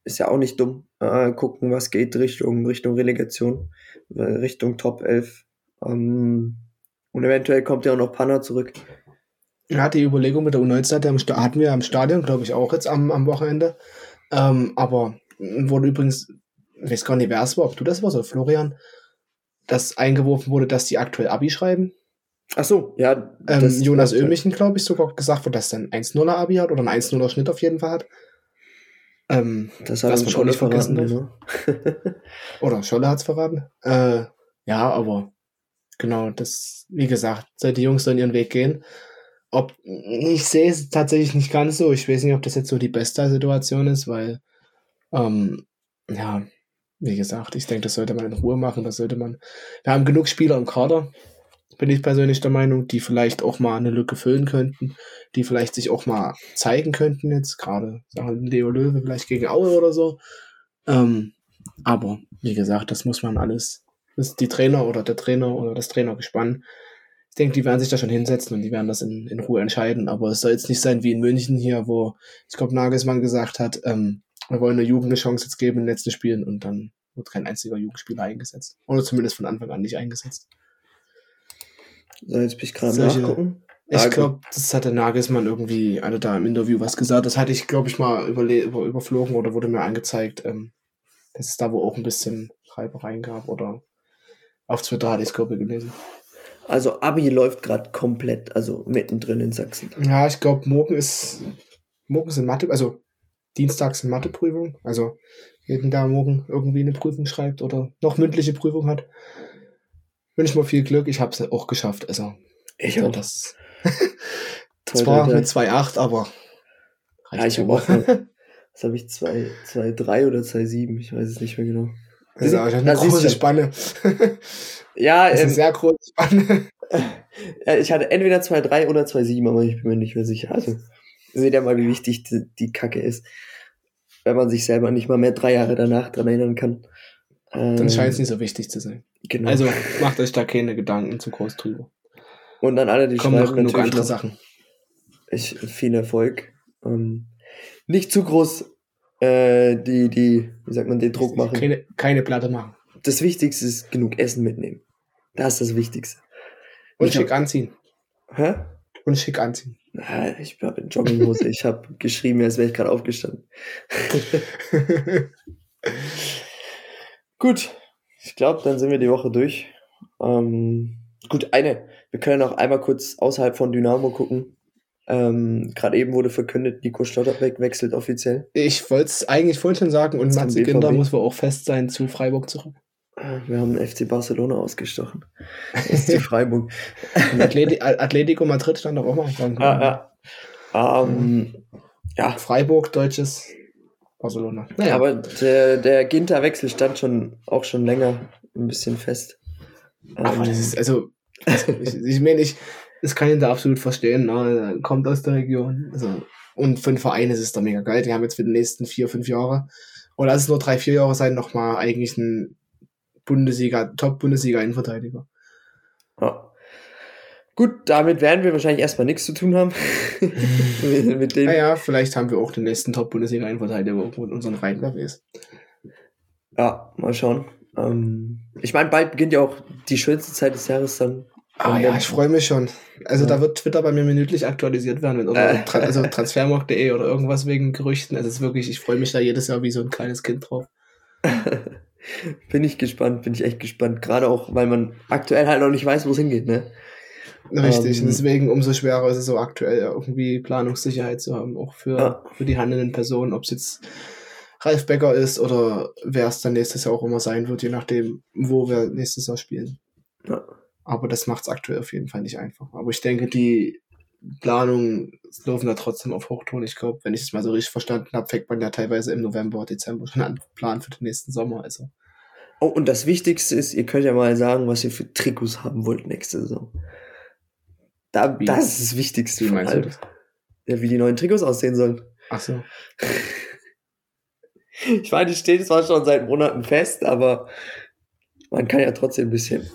ist ja auch nicht dumm, äh, gucken, was geht Richtung Richtung Relegation, äh, Richtung Top 11. Ähm, und eventuell kommt ja auch noch Panna zurück. Ja, die Überlegung mit der U19 hat ja am Sta- hatten wir am Stadion, glaube ich, auch jetzt am, am Wochenende. Ähm, aber wurde übrigens, ich weiß gar nicht, wer es war, ob du das warst oder Florian, dass eingeworfen wurde, dass die aktuell Abi schreiben. Ach so, ja. Ähm, Jonas Ömichen, glaube ich, sogar gesagt wurde, dass er ein 1-0er Abi hat oder ein 1-0er Schnitt auf jeden Fall hat. Ähm, Das hat nicht vergessen verraten. Ne? Oder Scholle hat's verraten. Äh, ja, aber genau, das, wie gesagt, die Jungs sollen ihren Weg gehen. Ob, ich sehe es tatsächlich nicht ganz so. Ich weiß nicht, ob das jetzt so die beste Situation ist, weil, ähm, ja, wie gesagt, ich denke, das sollte man in Ruhe machen. Das sollte man. Wir haben genug Spieler im Kader, bin ich persönlich der Meinung, die vielleicht auch mal eine Lücke füllen könnten, die vielleicht sich auch mal zeigen könnten jetzt, gerade Leo Löwe vielleicht gegen Aue oder so. Ähm, aber wie gesagt, das muss man alles, ist die Trainer oder der Trainer oder das Trainergespann. Ich denke, die werden sich da schon hinsetzen und die werden das in, in Ruhe entscheiden. Aber es soll jetzt nicht sein wie in München hier, wo ich glaube Nagelsmann gesagt hat, ähm, wir wollen der Jugend eine Chance jetzt geben in den letzten Spielen und dann wird kein einziger Jugendspieler eingesetzt. Oder zumindest von Anfang an nicht eingesetzt. So, jetzt bin ich gerade nachgucken. Ich glaube, das hatte Nagelsmann irgendwie, also da im Interview was gesagt. Das hatte ich, glaube ich, mal über, überflogen oder wurde mir angezeigt, ähm, dass es da wo auch ein bisschen Reibereien gab oder auf Twitter hatte ich es, glaube ich, gelesen. Also Abi läuft gerade komplett, also mittendrin in Sachsen. Ja, ich glaube, morgen ist, morgen sind Mathe, also Dienstags sind Matheprüfung. Also jeden, der morgen irgendwie eine Prüfung schreibt oder noch mündliche Prüfung hat, wünsche mir viel Glück. Ich habe es auch geschafft. Also Ich ja, auch. das zwar mit toll. 2,8, aber Ja, reicht ich habe auch. Was habe ich? 2,3 oder 2,7? Ich weiß es nicht mehr genau. Das ist Da eine große. Spanne. Ja, Das ist eine ähm, sehr große Spanne. ich hatte entweder 2,3 oder 2,7, aber ich bin mir nicht mehr sicher. Also, seht ihr mal, wie wichtig die, die Kacke ist. Wenn man sich selber nicht mal mehr drei Jahre danach dran erinnern kann. Ähm, Dann scheint es nicht so wichtig zu sein. Genau. Also macht euch da keine Gedanken zu groß drüber. und dann alle, die Kommen noch genug andere Sachen. Ich, viel Erfolg. Ähm, nicht zu groß äh, die, die, wie sagt man, den Druck machen. Keine, keine Platte machen. Das Wichtigste ist genug Essen mitnehmen. Das ist das Wichtigste. Und Ich schick anziehen. Hä? Und schick anziehen. Na, ich habe in Jogginghose. ich habe geschrieben, als wäre ich gerade aufgestanden. Gut, ich glaube, dann sind wir die Woche durch. Ähm, gut, eine. Wir können auch einmal kurz außerhalb von Dynamo gucken. Ähm, Gerade eben wurde verkündet, Nico Stotterbeck wechselt offiziell. ich wollte es eigentlich vorhin schon sagen und Matze BVB. Ginder muss wohl auch fest sein zu Freiburg zurück. Äh, Wir haben FC Barcelona ausgestochen. SC Freiburg. Und Atleti Atletico Madrid stand doch auch mal dran. ja, ja. Ähm, ja, Freiburg, deutsches Barcelona. Naja, aber der, der Ginter-Wechsel stand schon auch schon länger ein bisschen fest. aber Ähm, das ist, also, also ich, ich meine, ich, das kann ich da absolut verstehen. Ne? Er kommt aus der Region. Also, und für den Verein ist es da mega geil. Die haben jetzt für die nächsten vier, fünf Jahre, oder lass es nur drei, vier Jahre sein, nochmal eigentlich ein Bundesliga, Top-Bundesliga-Innenverteidiger. Ja. Gut, damit werden wir wahrscheinlich erstmal nichts zu tun haben. mit, mit denen. Naja, vielleicht haben wir auch den nächsten Top-Bundesliga-Innenverteidiger, irgendwo in unseren Reihen ist. Ja, mal schauen. Ähm, ich meine, bald beginnt ja auch die schönste Zeit des Jahres dann. Ah ja, ich freue mich schon. Also ja. da wird Twitter bei mir minütlich aktualisiert werden, oder äh. also transfermarkt.de oder irgendwas wegen Gerüchten. Es ist wirklich, ich freue mich da jedes Jahr wie so ein kleines Kind drauf. bin ich gespannt, bin ich echt gespannt. Gerade auch, weil man aktuell halt noch nicht weiß, wo es hingeht, ne? Richtig, ähm, deswegen umso schwerer ist es so aktuell irgendwie Planungssicherheit zu haben, auch für, ja. für die handelnden Personen, ob es jetzt Ralf Becker ist oder wer es dann nächstes Jahr auch immer sein wird, je nachdem, wo wir nächstes Jahr spielen. Ja. Aber das macht es aktuell auf jeden Fall nicht einfach. Aber ich denke, die Planungen laufen da trotzdem auf Hochton. Ich glaube, wenn ich es mal so richtig verstanden habe, fängt man ja teilweise im November, Dezember schon an planen für den nächsten Sommer. Also. Oh, und das Wichtigste ist, ihr könnt ja mal sagen, was ihr für Trikots haben wollt nächste Saison. Da, das ist das Wichtigste. Wie meinst du das? Ja, wie die neuen Trikots aussehen sollen. Ach so. ich meine, die steht zwar schon seit Monaten fest, aber man kann ja trotzdem ein bisschen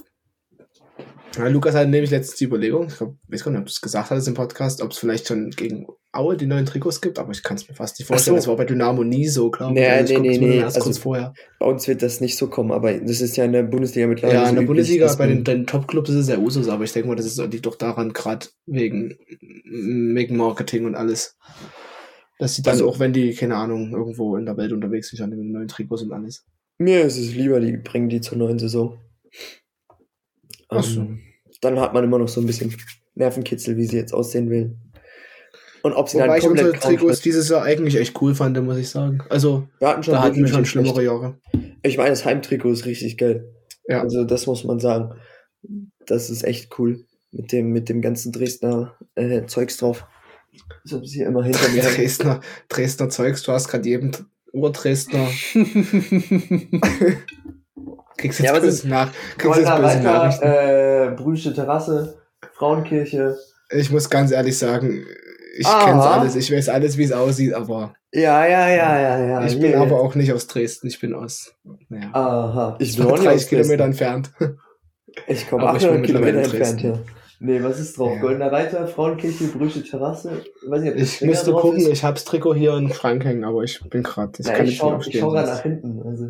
ja, Lukas hatte nämlich letztens die Überlegung, ich glaube, weiß gar nicht, ob du es gesagt hattest im Podcast, ob es vielleicht schon gegen Aue die neuen Trikots gibt, aber ich kann es mir fast nicht vorstellen. So. Das war bei Dynamo nie so, glaube ich. Nee, also nee, nee, nee. Also vorher. Bei uns wird das nicht so kommen, aber das ist ja in der Bundesliga mittlerweile. Ja, in der Bundesliga, bei den, den Top-Clubs ist es ja Usus, aber ich denke mal, das ist, liegt doch daran, gerade wegen, wegen Marketing und alles. Dass sie dann also, auch, wenn die, keine Ahnung, irgendwo in der Welt unterwegs sind, an den neuen Trikots und alles. Mir ist es lieber, die bringen die zur neuen Saison. Ach so. Ähm, dann hat man immer noch so ein bisschen Nervenkitzel, wie sie jetzt aussehen will. Und ob sie Wobei dann ich unsere Trikots dieses Jahr eigentlich echt cool fand, muss ich sagen. Also, wir hatten schon da hatten wir schon schlimmere Jahre. Ich meine, das Heimtrikot ist richtig geil. Ja. Also, das muss man sagen. Das ist echt cool. Mit dem, mit dem ganzen Dresdner äh, Zeugs drauf. So sie immer hinter mir. Dresdner, Dresdner Zeugs, du hast gerade jedem Ur-Dresdner Kriegst jetzt ja, böse, nach, kriegst jetzt böse Nachrichten. Äh, Brüsche Terrasse, Frauenkirche. Ich muss ganz ehrlich sagen, ich kenne alles, ich weiß alles, wie es aussieht, aber. Ja, ja, ja, ja, ja. Ich bin aber auch nicht aus Dresden, ich bin aus. Naja. Aha. Ich bin auch 30 Kilometer entfernt. Ich komme 800 Kilometer entfernt, ja. Nee, was ist drauf? Ja. Goldener Reiter, Frauenkirche, Brüche Terrasse. Ich, weiß nicht, ob ich müsste gucken, ist. ich hab's Trikot hier in Schrank hängen, aber ich bin gerade. Ich, kann ich schau, ich schau gerade nach hinten. Also.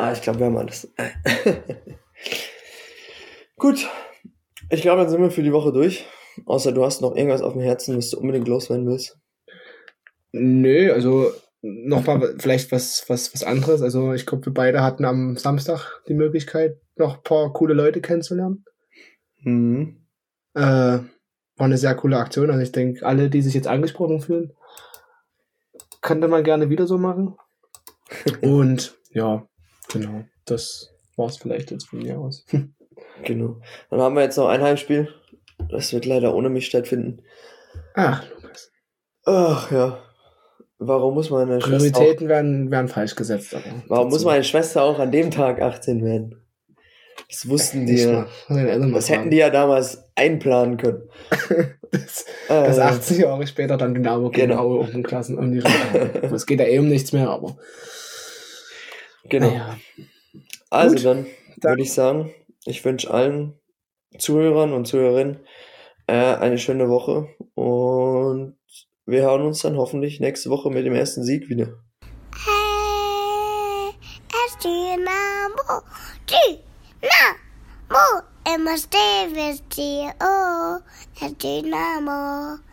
Ah, ich glaube, wir haben alles. Gut. Ich glaube, dann sind wir für die Woche durch. Außer du hast noch irgendwas auf dem Herzen, was du unbedingt loswerden willst. Nö, also nochmal vielleicht was, was, was anderes. Also ich glaube, wir beide hatten am Samstag die Möglichkeit, noch ein paar coole Leute kennenzulernen. Mhm. Äh, war eine sehr coole Aktion. Also ich denke, alle, die sich jetzt angesprochen fühlen, könnte man gerne wieder so machen. Und ja, Genau, das war es vielleicht jetzt von mir aus. genau. Dann haben wir jetzt noch ein Heimspiel. Das wird leider ohne mich stattfinden. Ach, Lukas. Ach ja. Warum muss meine Prioritäten werden, werden falsch gesetzt. warum muss meine Schwester auch an dem Tag 18 werden? Das wussten die ja. Das hätten die ja damals einplanen können. das, das äh, 80 Jahre später dann Dynamo gegen genau. Aue um den Klassen um die Es geht ja eh um nichts mehr, aber Genau. Naja. Also Gut, dann, dann würde ich sagen, ich wünsche allen Zuhörern und Zuhörerinnen äh, eine schöne Woche und wir hören uns dann hoffentlich nächste Woche mit dem ersten Sieg wieder. Hey, es Dynamo, Dynamo, oh, es Dynamo.